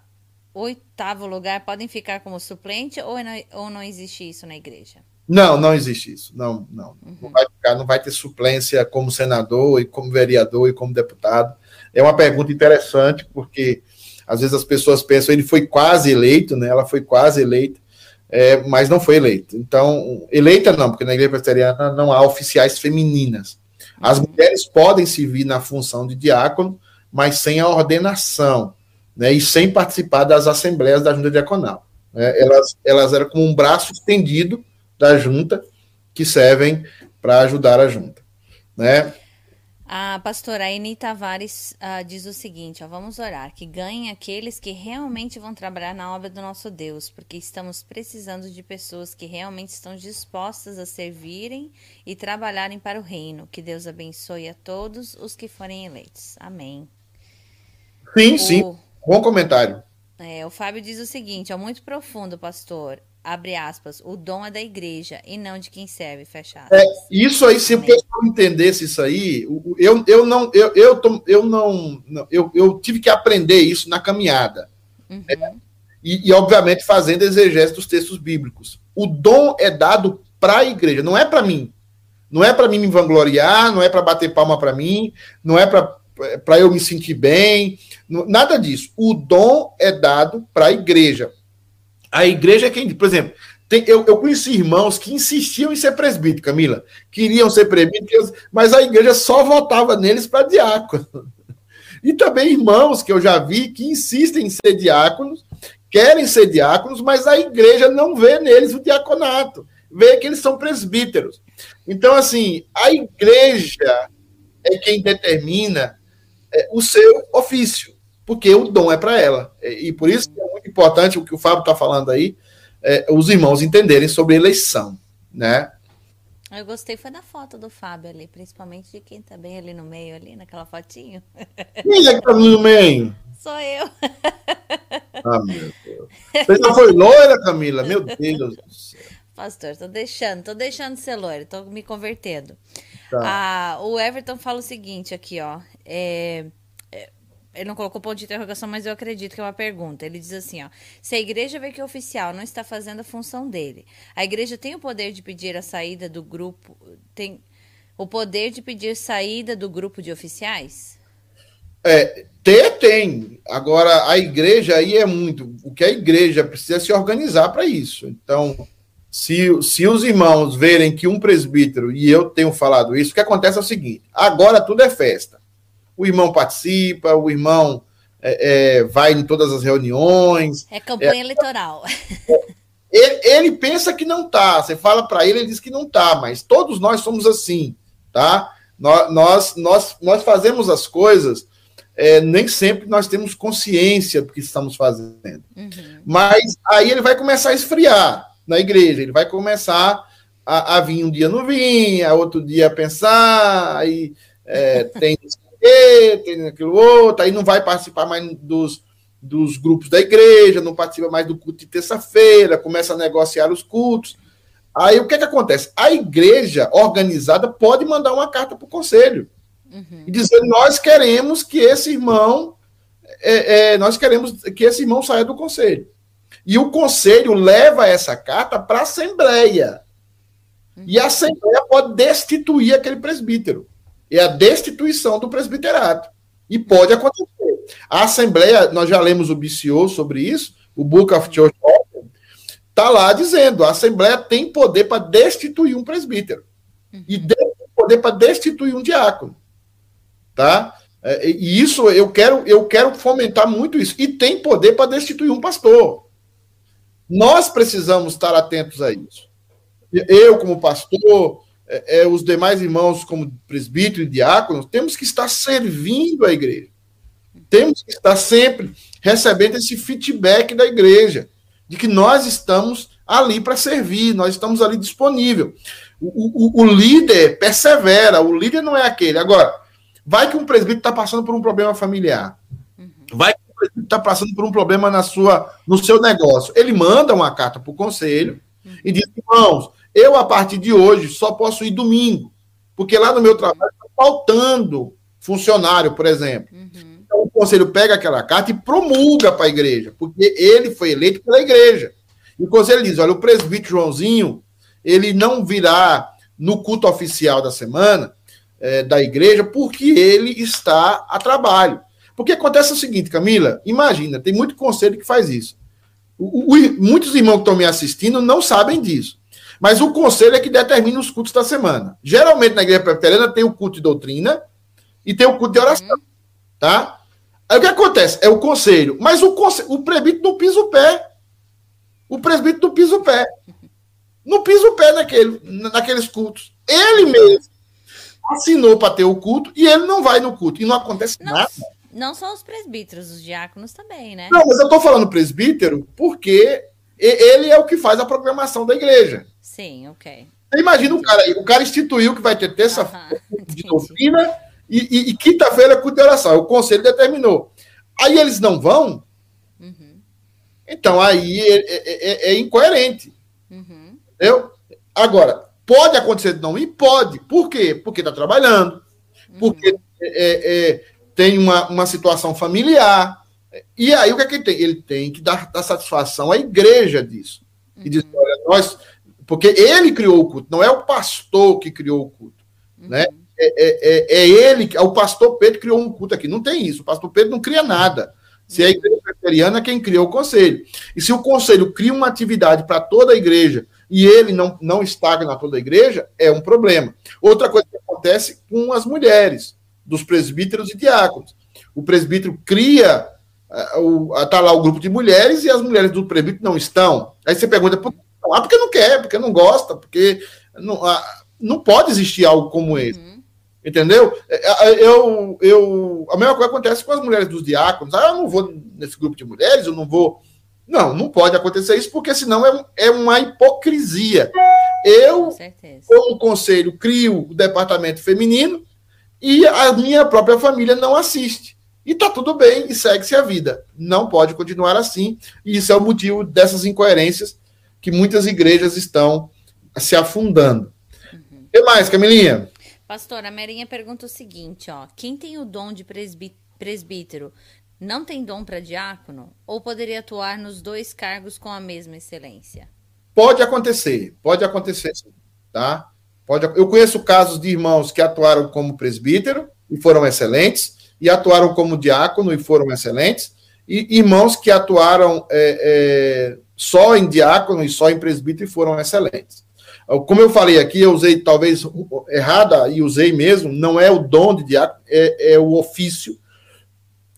[SPEAKER 2] oitavo lugar podem ficar como suplente ou não, ou não existe isso na igreja?
[SPEAKER 1] Não, não existe isso. Não, não. Uhum. Não, vai ficar, não vai ter suplência como senador e como vereador e como deputado. É uma pergunta interessante, porque Às vezes as pessoas pensam, ele foi quase eleito, né? Ela foi quase eleita, é, mas não foi eleita. Então, eleita não, porque na igreja presbiteriana não há oficiais femininas. As mulheres podem servir na função de diácono, mas sem a ordenação, né? E sem participar das assembleias da junta diaconal. Né? Elas, elas eram como um braço estendido da junta que servem para ajudar a junta, né?
[SPEAKER 2] A pastora Eni Tavares uh, diz o seguinte: ó, vamos orar, que ganhem aqueles que realmente vão trabalhar na obra do nosso Deus, porque estamos precisando de pessoas que realmente estão dispostas a servirem e trabalharem para o reino. Que Deus abençoe a todos os que forem eleitos. Amém.
[SPEAKER 1] Sim, o, sim. Bom comentário.
[SPEAKER 2] É, o Fábio diz o seguinte: é muito profundo, pastor abre aspas, o dom é da igreja e não de quem serve, fecha
[SPEAKER 1] aspas. É, isso aí, se o pessoal entendesse isso aí, eu, eu não, eu, eu, eu não, eu, eu tive que aprender isso na caminhada. Uhum. Né? E, e, obviamente, fazendo exegese dos textos bíblicos. O dom é dado para a igreja, não é para mim. Não é para mim me vangloriar, não é para bater palma para mim, não é para eu me sentir bem, nada disso. O dom é dado para a igreja a igreja é quem. Por exemplo, tem, eu, eu conheci irmãos que insistiam em ser presbítero, Camila. Queriam ser presbíteros, mas a igreja só votava neles para diácono. E também irmãos que eu já vi que insistem em ser diáconos, querem ser diáconos, mas a igreja não vê neles o diaconato, vê que eles são presbíteros. Então, assim, a igreja é quem determina é, o seu ofício, porque o dom é para ela. E por isso é muito importante o que o Fábio está falando aí, é, os irmãos entenderem sobre eleição, né?
[SPEAKER 2] Eu gostei foi da foto do Fábio ali, principalmente de quem tá bem ali no meio, ali naquela fotinho.
[SPEAKER 1] Quem é que tá no meio?
[SPEAKER 2] Sou eu.
[SPEAKER 1] Ah, meu Deus. Você já foi loira, Camila? Meu Deus do céu.
[SPEAKER 2] Pastor, tô deixando, tô deixando de ser loira, tô me convertendo. Tá. Ah, o Everton fala o seguinte aqui, ó. É, ele não colocou ponto de interrogação, mas eu acredito que é uma pergunta. Ele diz assim, ó: se a igreja vê que o oficial não está fazendo a função dele, a igreja tem o poder de pedir a saída do grupo, tem o poder de pedir saída do grupo de oficiais?
[SPEAKER 1] É, tem. Agora a igreja aí é muito. O que a igreja precisa se organizar para isso. Então, se, se os irmãos verem que um presbítero, e eu tenho falado isso, o que acontece é o seguinte: agora tudo é festa o irmão participa, o irmão é, é, vai em todas as reuniões.
[SPEAKER 2] É campanha é, eleitoral.
[SPEAKER 1] Ele, ele, pensa que não tá. Você fala para ele, ele diz que não tá, mas todos nós somos assim, tá? Nós, nós, nós, fazemos as coisas, é, nem sempre nós temos consciência do que estamos fazendo. Uhum. Mas aí ele vai começar a esfriar na igreja, ele vai começar a, a vir um dia não vinha, outro dia a pensar, aí é, tem tem aquilo outro, aí não vai participar mais dos, dos grupos da igreja, não participa mais do culto de terça-feira, começa a negociar os cultos. Aí o que, é que acontece? A igreja organizada pode mandar uma carta para o conselho uhum. e dizer: nós queremos que esse irmão, é, é, nós queremos que esse irmão saia do conselho. E o conselho leva essa carta para a assembleia. Uhum. E a assembleia pode destituir aquele presbítero é a destituição do presbiterato. E pode acontecer. A Assembleia, nós já lemos o BCO sobre isso, o Book of Church está lá dizendo: a Assembleia tem poder para destituir um presbítero. E uhum. tem poder para destituir um diácono. Tá? É, e isso eu quero, eu quero fomentar muito isso. E tem poder para destituir um pastor. Nós precisamos estar atentos a isso. Eu, como pastor, é, é, os demais irmãos, como presbítero e diáconos, temos que estar servindo a igreja. Temos que estar sempre recebendo esse feedback da igreja, de que nós estamos ali para servir, nós estamos ali disponível. O, o, o, líder persevera, o líder não é aquele. Agora, vai que um presbítero está passando por um problema familiar. Uhum. Vai que um presbítero está passando por um problema na sua, no seu negócio. Ele manda uma carta para o conselho e diz: irmãos, eu, a partir de hoje, só posso ir domingo, porque lá no meu trabalho está faltando funcionário, por exemplo. Uhum. Então, o conselho pega aquela carta e promulga para a igreja, porque ele foi eleito pela igreja. E o conselho diz: olha, o presbítero Joãozinho, ele não virá no culto oficial da semana é, da igreja, porque ele está a trabalho. Porque acontece o seguinte, Camila, imagina, tem muito conselho que faz isso. O, o, muitos irmãos que estão me assistindo não sabem disso. Mas o conselho é que determina os cultos da semana. Geralmente na igreja presbiteriana tem o culto de doutrina e tem o culto de oração. Uhum. Tá? Aí o que acontece? É o conselho. Mas o, conselho, o presbítero não pisa o pé. O presbítero não pisa o pé. Não pisa o pé naquele, naqueles cultos. Ele mesmo assinou para ter o culto e ele não vai no culto. E não acontece não, nada.
[SPEAKER 2] Não só os presbíteros, os diáconos também, né?
[SPEAKER 1] Não, mas eu estou falando presbítero porque ele é o que faz a programação da igreja.
[SPEAKER 2] Sim, ok.
[SPEAKER 1] Imagina o cara aí, o cara instituiu que vai ter terça-feira de doutrina e, e, e quinta-feira culto de oração. O conselho determinou. Aí eles não vão, uhum. então aí é, é, é, é incoerente. Uhum. Entendeu? Agora, pode acontecer de não ir? Pode. Por quê? Porque está trabalhando, uhum. porque é, é, tem uma, uma situação familiar. E aí o que é que ele tem? Ele tem que dar, dar satisfação à igreja disso. E dizer, uhum. olha, nós. Porque ele criou o culto, não é o pastor que criou o culto. Né? Uhum. É, é, é, é ele, é o pastor Pedro criou um culto aqui. Não tem isso. O pastor Pedro não cria nada. Se é a igreja presbiteriana, quem criou o conselho. E se o conselho cria uma atividade para toda a igreja e ele não, não estagna toda a igreja, é um problema. Outra coisa que acontece com as mulheres, dos presbíteros e diáconos. O presbítero cria, está lá o grupo de mulheres e as mulheres do presbítero não estão. Aí você pergunta, por que Ah, porque não quer, porque não gosta, porque não, ah, não pode existir algo como esse. Uhum. Entendeu? É, é, eu, eu, a mesma coisa acontece com as mulheres dos diáconos. Ah, eu não vou nesse grupo de mulheres, eu não vou. Não, não pode acontecer isso, porque senão é, é uma hipocrisia. Eu, como conselho, crio o departamento feminino e a minha própria família não assiste. E tá tudo bem e segue-se a vida. Não pode continuar assim. E isso é o motivo dessas incoerências que muitas igrejas estão se afundando. O uhum. que mais, Camilinha?
[SPEAKER 2] Pastor, a Merinha pergunta o seguinte, ó. Quem tem o dom de presbítero não tem dom para diácono? Ou poderia atuar nos dois cargos com a mesma excelência?
[SPEAKER 1] Pode acontecer, pode acontecer, tá? Pode, eu conheço casos de irmãos que atuaram como presbítero e foram excelentes, e atuaram como diácono e foram excelentes, e irmãos que atuaram é, é, só em diácono e só em presbítero foram excelentes. Como eu falei aqui, eu usei talvez errada e usei mesmo, não é o dom de diácono, é, é o ofício.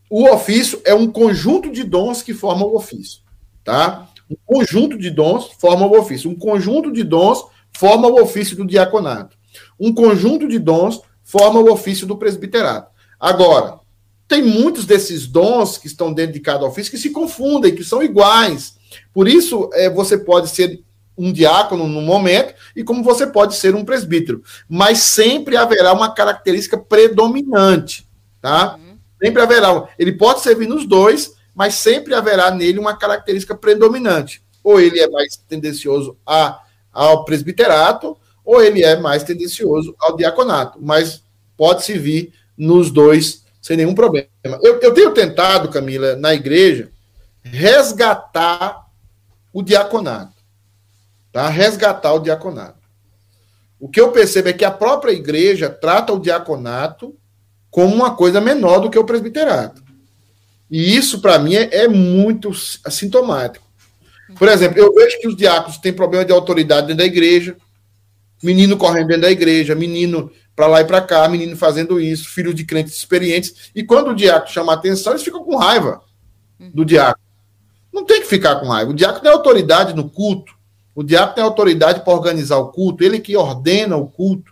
[SPEAKER 1] O ofício é um conjunto de dons que formam o ofício, tá? Um conjunto de dons forma o ofício. Um conjunto de dons forma o ofício do diaconato. Um conjunto de dons forma o ofício do presbiterato. Agora, tem muitos desses dons que estão dentro de cada ofício que se confundem, que são iguais. Por isso, é, você pode ser um diácono no momento e como você pode ser um presbítero. Mas sempre haverá uma característica predominante, tá? Uhum. Sempre haverá. Ele pode servir nos dois, mas sempre haverá nele uma característica predominante. Ou ele é mais tendencioso a, ao presbiterato, ou ele é mais tendencioso ao diaconato. Mas pode servir nos dois sem nenhum problema. Eu, eu tenho tentado, Camila, na igreja, resgatar o diaconato tá? resgatar o diaconato. O que eu percebo é que a própria igreja trata o diaconato como uma coisa menor do que o presbiterato. E isso, para mim, é, é, muito sintomático. Por exemplo, eu vejo que os diáconos têm problema de autoridade dentro da igreja, menino correndo dentro da igreja, menino para lá e para cá, menino fazendo isso, filho de crentes experientes. E quando o diácono chama a atenção, eles ficam com raiva do diácono. Não tem que ficar com raiva. O diácono é autoridade no culto. O diabo tem autoridade para organizar o culto, ele que ordena o culto.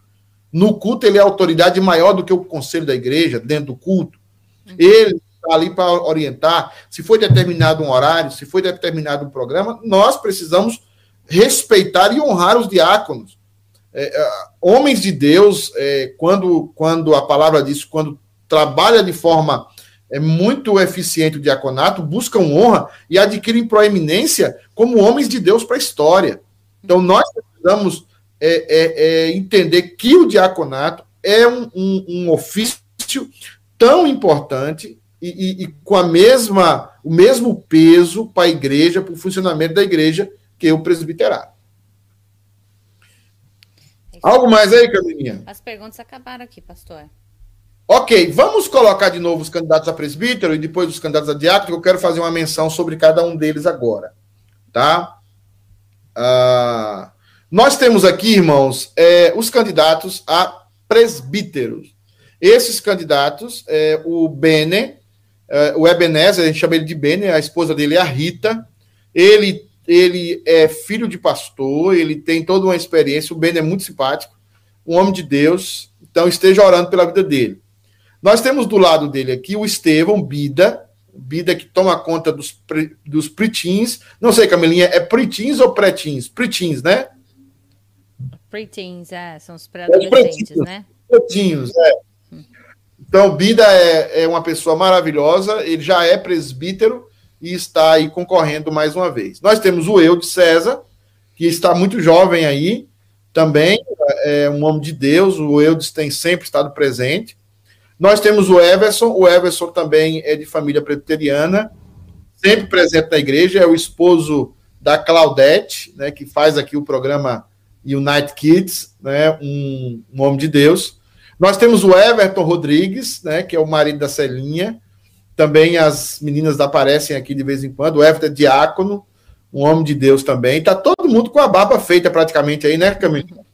[SPEAKER 1] No culto, ele é autoridade maior do que o conselho da igreja, dentro do culto. Uhum. Ele está ali para orientar. Se foi determinado um horário, se foi determinado um programa, nós precisamos respeitar e honrar os diáconos. É, é, homens de Deus, é, quando, quando a palavra diz, quando trabalha de forma é muito eficiente o diaconato, buscam honra e adquirem proeminência como homens de Deus para a história. Então, nós precisamos é, é, é, entender que o diaconato é um, um, um ofício tão importante e, e, e, com a mesma, o mesmo peso para a igreja, para o funcionamento da igreja, que o presbiterato. Algo mais aí, Camilinha?
[SPEAKER 2] As perguntas acabaram aqui, pastor.
[SPEAKER 1] Ok, vamos colocar de novo os candidatos a presbítero e depois os candidatos a diácono, eu quero fazer uma menção sobre cada um deles agora. Tá? Ah, nós temos aqui, irmãos, é, os candidatos a presbíteros. Esses candidatos, é, o Bene, é, o Ebenezer, a gente chama ele de Bene, a esposa dele é a Rita. Ele, ele é filho de pastor, ele tem toda uma experiência. O Bene é muito simpático, um homem de Deus. Então, esteja orando pela vida dele. Nós temos do lado dele aqui o Estevão Bida, Bida que toma conta dos, dos pretins. Não sei, Camilinha, é pretins ou pretins? Pretins, né?
[SPEAKER 2] Preteens, é, são os pré-adolescentes, né?
[SPEAKER 1] Pretinhos, é. Então, Bida é, é uma pessoa maravilhosa, ele já é presbítero e está aí concorrendo mais uma vez. Nós temos o Eu de César, que está muito jovem aí, também é um homem de Deus, o Eudes tem sempre estado presente. Nós temos o Everson, o Everson também é de família presbiteriana, sempre presente na igreja, é o esposo da Claudete, né, que faz aqui o programa United Kids, né, um, um homem de Deus. Nós temos o Everton Rodrigues, né, que é o marido da Celinha. Também as meninas aparecem aqui de vez em quando. O Everton é diácono, um homem de Deus também. Tá todo mundo com a barba feita praticamente aí, né, Camila?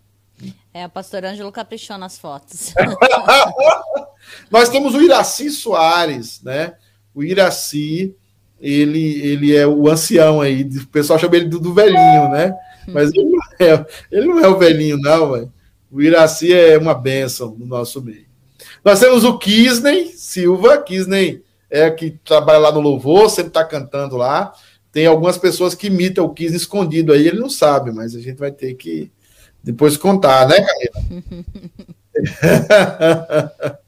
[SPEAKER 2] É, o pastor Ângelo caprichou nas fotos.
[SPEAKER 1] Nós temos o Iraci Soares, né? O Iraci, ele, ele é o ancião aí. O pessoal chama ele do, do velhinho, né? Mas ele não é, ele não é o velhinho, não, véio. O Iraci é uma benção no nosso meio. Nós temos o Kisney Silva. Kisney é que trabalha lá no Louvor, sempre está cantando lá. Tem algumas pessoas que imitam o Kisney escondido aí, ele não sabe, mas a gente vai ter que depois contar, né, Camila?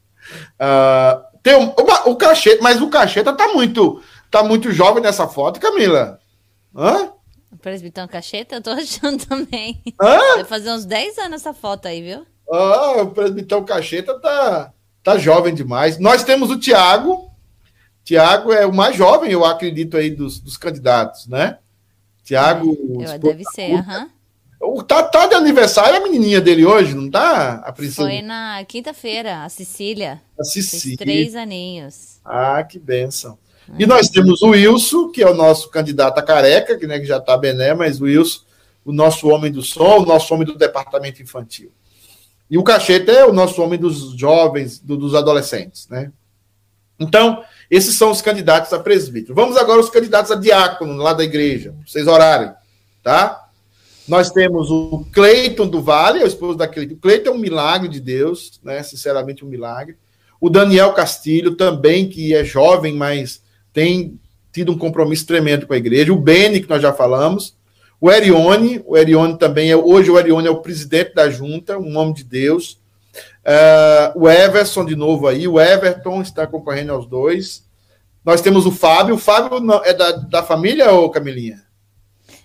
[SPEAKER 1] uh, tem um, uma, o cacheta, mas o cacheta tá muito, tá muito jovem nessa foto, Camila. Hã?
[SPEAKER 2] O presbitão Cacheta, eu tô achando também. Hã? Vai fazer uns 10 anos essa foto aí, viu?
[SPEAKER 1] Ah, o presbitão Cacheta tá, tá jovem demais. Nós temos o Tiago. Tiago é o mais jovem, eu acredito, aí dos, dos candidatos, né? Tiago.
[SPEAKER 2] É, deve ser, aham.
[SPEAKER 1] O tá, tá de aniversário a menininha dele hoje, não tá? A
[SPEAKER 2] princípio. Foi na quinta-feira, a Cecília.
[SPEAKER 1] A Cecília.
[SPEAKER 2] três aninhos.
[SPEAKER 1] Ah, que benção. E nós temos o Wilson, que é o nosso candidato a careca, que, né, que já está bené, mas o Wilson, o nosso homem do som, o nosso homem do departamento infantil. E o Cacheta é o nosso homem dos jovens, do, dos adolescentes, né? Então, esses são os candidatos a presbítero. Vamos agora aos candidatos a diácono lá da igreja, para vocês orarem, tá? Nós temos o Cleiton do Vale, é o esposo da Cleiton. O Cleiton é um milagre de Deus, né? Sinceramente, um milagre. O Daniel Castilho também, que é jovem, mas tem tido um compromisso tremendo com a igreja. O Beni, que nós já falamos. O Erione, o Erione também é. Hoje o Erione é o presidente da junta, um homem de Deus. Uh, o Everson, de novo aí. O Everton está concorrendo aos dois. Nós temos o Fábio. O Fábio é da, da família ou Camilinha?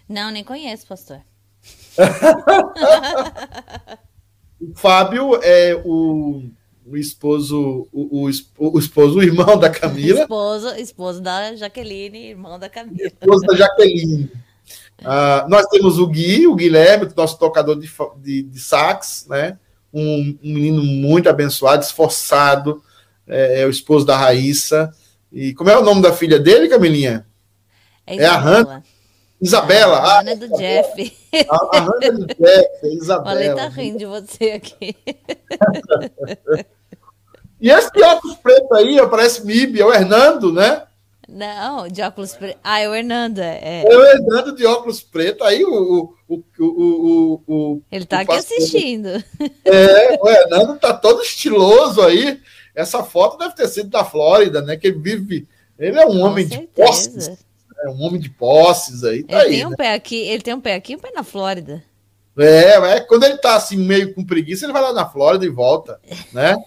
[SPEAKER 2] Não, nem conheço, pastor.
[SPEAKER 1] O Fábio é o o esposo, o, o, o, esposo, o irmão da Camila.
[SPEAKER 2] Esposo, esposo da Jaqueline, irmão da Camila.
[SPEAKER 1] Esposo da Jaqueline. Uh, nós temos o Gui, o Guilherme, nosso tocador de, de, de sax, né? Um, um, menino muito abençoado, esforçado, é, é, o esposo da Raíssa. E como é o nome da filha dele, Camilinha?
[SPEAKER 2] É, é a Hannah.
[SPEAKER 1] Isabela.
[SPEAKER 2] A é do Jeff.
[SPEAKER 1] A, a é do Jeff, é Isabela.
[SPEAKER 2] O Ale tá rindo de você aqui.
[SPEAKER 1] E esse de óculos preto aí, parece MIB, é o Hernando, né?
[SPEAKER 2] Não, de óculos preto. Ah, é o Hernando. É,
[SPEAKER 1] é o Hernando de óculos preto. Aí o. o, o, o, o
[SPEAKER 2] Ele tá aqui pastor... assistindo.
[SPEAKER 1] É, o Hernando tá todo estiloso aí. Essa foto deve ter sido da Flórida, né? Que ele vive. Ele é um Com homem certeza. de posses. É um homem de posses aí. Tá
[SPEAKER 2] ele
[SPEAKER 1] aí,
[SPEAKER 2] tem um né? pé aqui, ele tem um pé aqui e um pé na Flórida.
[SPEAKER 1] É, é, quando ele tá assim, meio com preguiça, ele vai lá na Flórida e volta, né?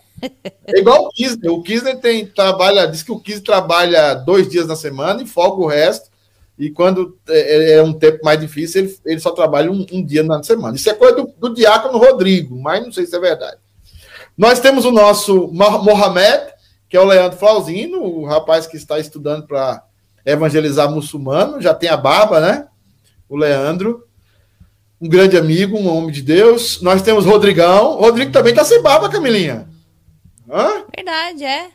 [SPEAKER 1] É igual o Kisner. O Kisner tem, trabalha, diz que o Kisner trabalha dois dias na semana e folga o resto. E quando é, é, é um tempo mais difícil, ele, ele só trabalha um, um, dia na semana. Isso é coisa do, do diácono Rodrigo, mas não sei se é verdade. Nós temos o nosso Mohamed, que é o Leandro Flauzino, o rapaz que está estudando para evangelizar muçulmano, já tem a barba, né? O Leandro um grande amigo, um homem de Deus. Nós temos Rodrigão. Rodrigo também está sem barba, Camilinha.
[SPEAKER 2] Hã? Verdade, é.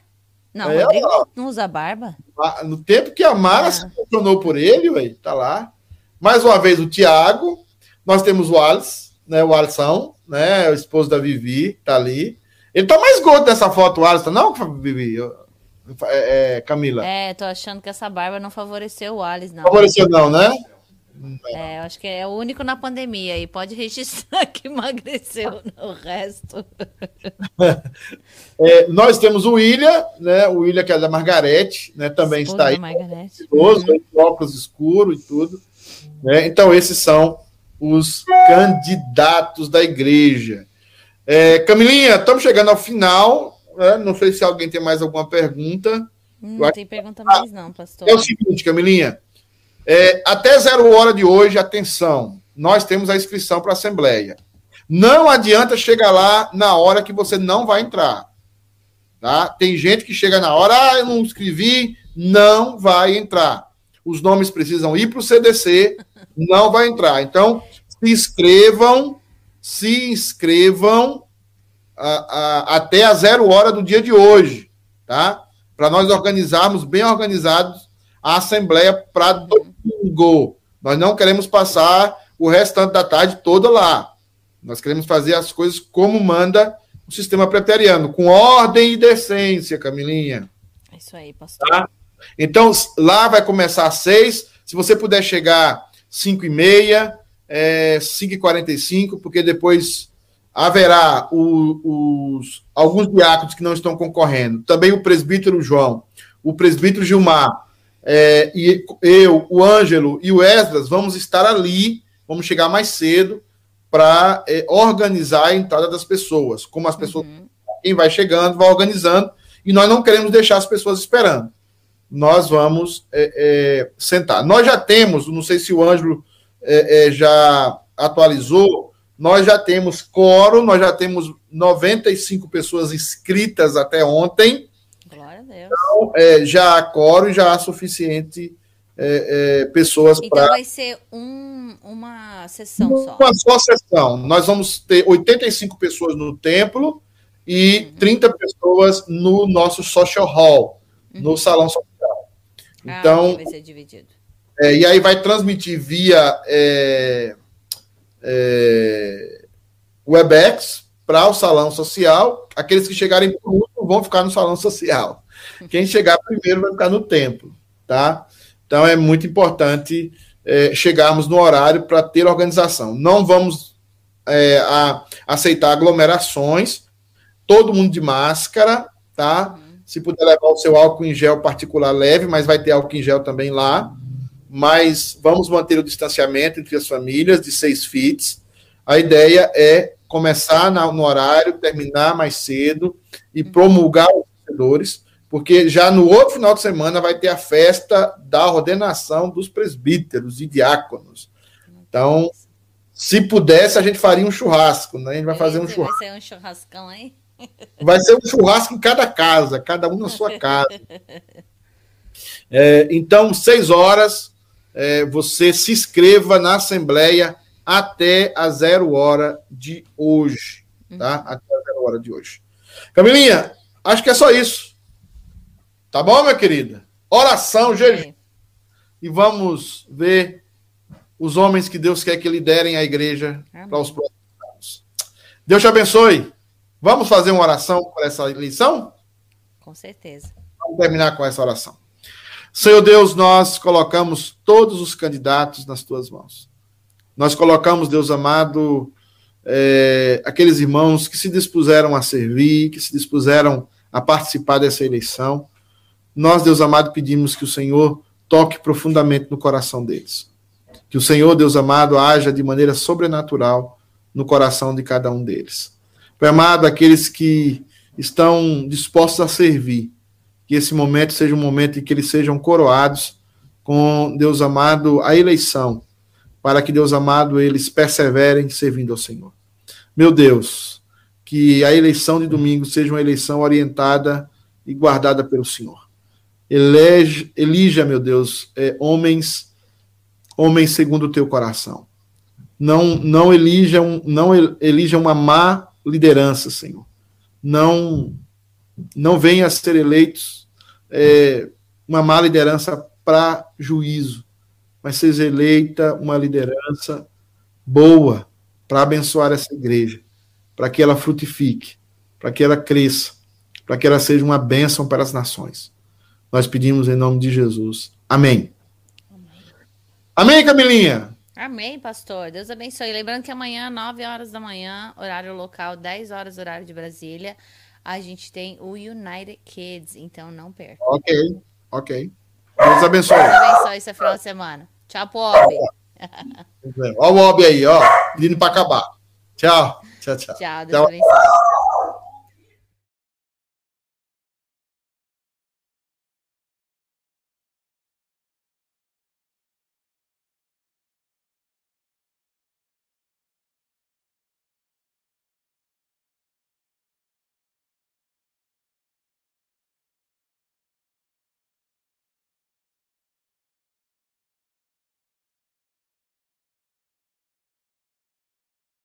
[SPEAKER 2] Não, é, Rodrigo ó, não usa barba.
[SPEAKER 1] No tempo que a Mara ah. se apaixonou por ele, ué, tá lá. Mais uma vez o Tiago. Nós temos o Alice, né? O Alisson, né? O esposo da Vivi, tá ali. Ele tá mais gordo dessa foto, o Alisson, não, Vivi? É, é, Camila.
[SPEAKER 2] É, tô achando que essa barba não favoreceu o Alisson, não.
[SPEAKER 1] Favoreceu, não, né?
[SPEAKER 2] É, eu acho que é o único na pandemia e pode registrar que emagreceu no resto.
[SPEAKER 1] É, nós temos o William, né? O William, que é da Margarete, né? Também está aí. Margarete. Uhum. óculos escuros e tudo. Né? Então, esses são os candidatos da igreja. É, Camilinha, estamos chegando ao final. Né? Não sei se alguém tem mais alguma pergunta.
[SPEAKER 2] Não tem pergunta mais, não, pastor.
[SPEAKER 1] É o seguinte, Camilinha. É, até zero hora de hoje, atenção, nós temos a inscrição para a Assembleia. Não adianta chegar lá na hora que você não vai entrar. Tá? Tem gente que chega na hora, ah, eu não escrevi, não vai entrar. Os nomes precisam ir para o CDC, não vai entrar. Então, se inscrevam, se inscrevam a, a, até a zero hora do dia de hoje, tá? Para nós organizarmos bem organizados a Assembleia para domingo. Nós não queremos passar o restante da tarde toda lá. Nós queremos fazer as coisas como manda o sistema preteriano, com ordem e decência, Camilinha.
[SPEAKER 2] É isso aí, pastor.
[SPEAKER 1] Tá? Então, lá vai começar às seis. Se você puder chegar cinco e meia, é, cinco e quarenta e cinco, porque depois haverá o, os, alguns diáconos que não estão concorrendo. Também o presbítero João, o presbítero Gilmar, é, e eu, o Ângelo e o Esdras vamos estar ali, vamos chegar mais cedo para é, organizar a entrada das pessoas. Como as pessoas, uhum. quem vai chegando, vai organizando, e nós não queremos deixar as pessoas esperando. Nós vamos é, é sentar. Nós já temos, não sei se o Ângelo é, é, já atualizou, nós já temos coro, nós já temos 95 pessoas inscritas até ontem então, é, já há coro e já há suficiente é, é, pessoas
[SPEAKER 2] para. Então vai ser um, uma sessão
[SPEAKER 1] só. Uma só sessão. Nós vamos ter 85 pessoas no templo e uhum. 30 pessoas no nosso social hall, uhum. no salão social.
[SPEAKER 2] Ah, então. vai ser dividido.
[SPEAKER 1] É, e aí vai transmitir via é, é, Webex para o salão social. Aqueles que chegarem último vão ficar no salão social. Quem chegar primeiro vai ficar no templo, tá? Então é muito importante é, chegarmos no horário para ter organização. Não vamos é, a, aceitar aglomerações, todo mundo de máscara, tá? Se puder levar o seu álcool em gel particular leve, mas vai ter álcool em gel também lá. Mas vamos manter o distanciamento entre as famílias de seis fits. A ideia é começar no horário, terminar mais cedo e promulgar os vencedores porque já no outro final de semana vai ter a festa da ordenação dos presbíteros e diáconos. Então, se pudesse, a gente faria um churrasco, né? A gente vai fazer um churrasco.
[SPEAKER 2] Vai ser um churrascão, hein?
[SPEAKER 1] Vai ser um churrasco em cada casa, cada um na sua casa. É, então, seis horas, é, você se inscreva na Assembleia até a zero hora de hoje, tá? Uhum. Até a zero hora de hoje. Camilinha, acho que é só isso. Tá bom, minha querida? Oração, jejum. E vamos ver os homens que Deus quer que liderem a igreja para os próximos anos. Deus te abençoe. Vamos fazer uma oração para essa eleição?
[SPEAKER 2] Com certeza.
[SPEAKER 1] Vamos terminar com essa oração. Senhor Deus, nós colocamos todos os candidatos nas tuas mãos. Nós colocamos, Deus amado, é, aqueles irmãos que se dispuseram a servir, que se dispuseram a participar dessa eleição. Nós, Deus amado, pedimos que o Senhor toque profundamente no coração deles. Que o Senhor, Deus amado, haja de maneira sobrenatural no coração de cada um deles. Pai amado, aqueles que estão dispostos a servir, que esse momento seja um momento em que eles sejam coroados com, Deus amado, a eleição, para que, Deus amado, eles perseverem servindo ao Senhor. Meu Deus, que a eleição de domingo seja uma eleição orientada e guardada pelo Senhor elege, elija, meu Deus, é, homens, homens segundo o teu coração. Não, não elija, um, não elija uma má liderança, Senhor. Não, não venha a ser eleitos é, uma má liderança para juízo, mas seja eleita uma liderança boa para abençoar essa igreja, para que ela frutifique, para que ela cresça, para que ela seja uma bênção para as nações. Nós pedimos em nome de Jesus. Amém. Amém, Camilinha?
[SPEAKER 2] Amém, pastor. Deus abençoe. Lembrando que amanhã, 9 horas da manhã, horário local, 10 horas, horário de Brasília, a gente tem o United Kids, então não perca.
[SPEAKER 1] Ok, ok. Deus abençoe. Deus
[SPEAKER 2] abençoe esse final de semana. Tchau, Pob.
[SPEAKER 1] Olha o Bob aí, ó. Vindo para acabar. Tchau. Tchau, tchau.
[SPEAKER 2] Tchau, Deus tchau. abençoe.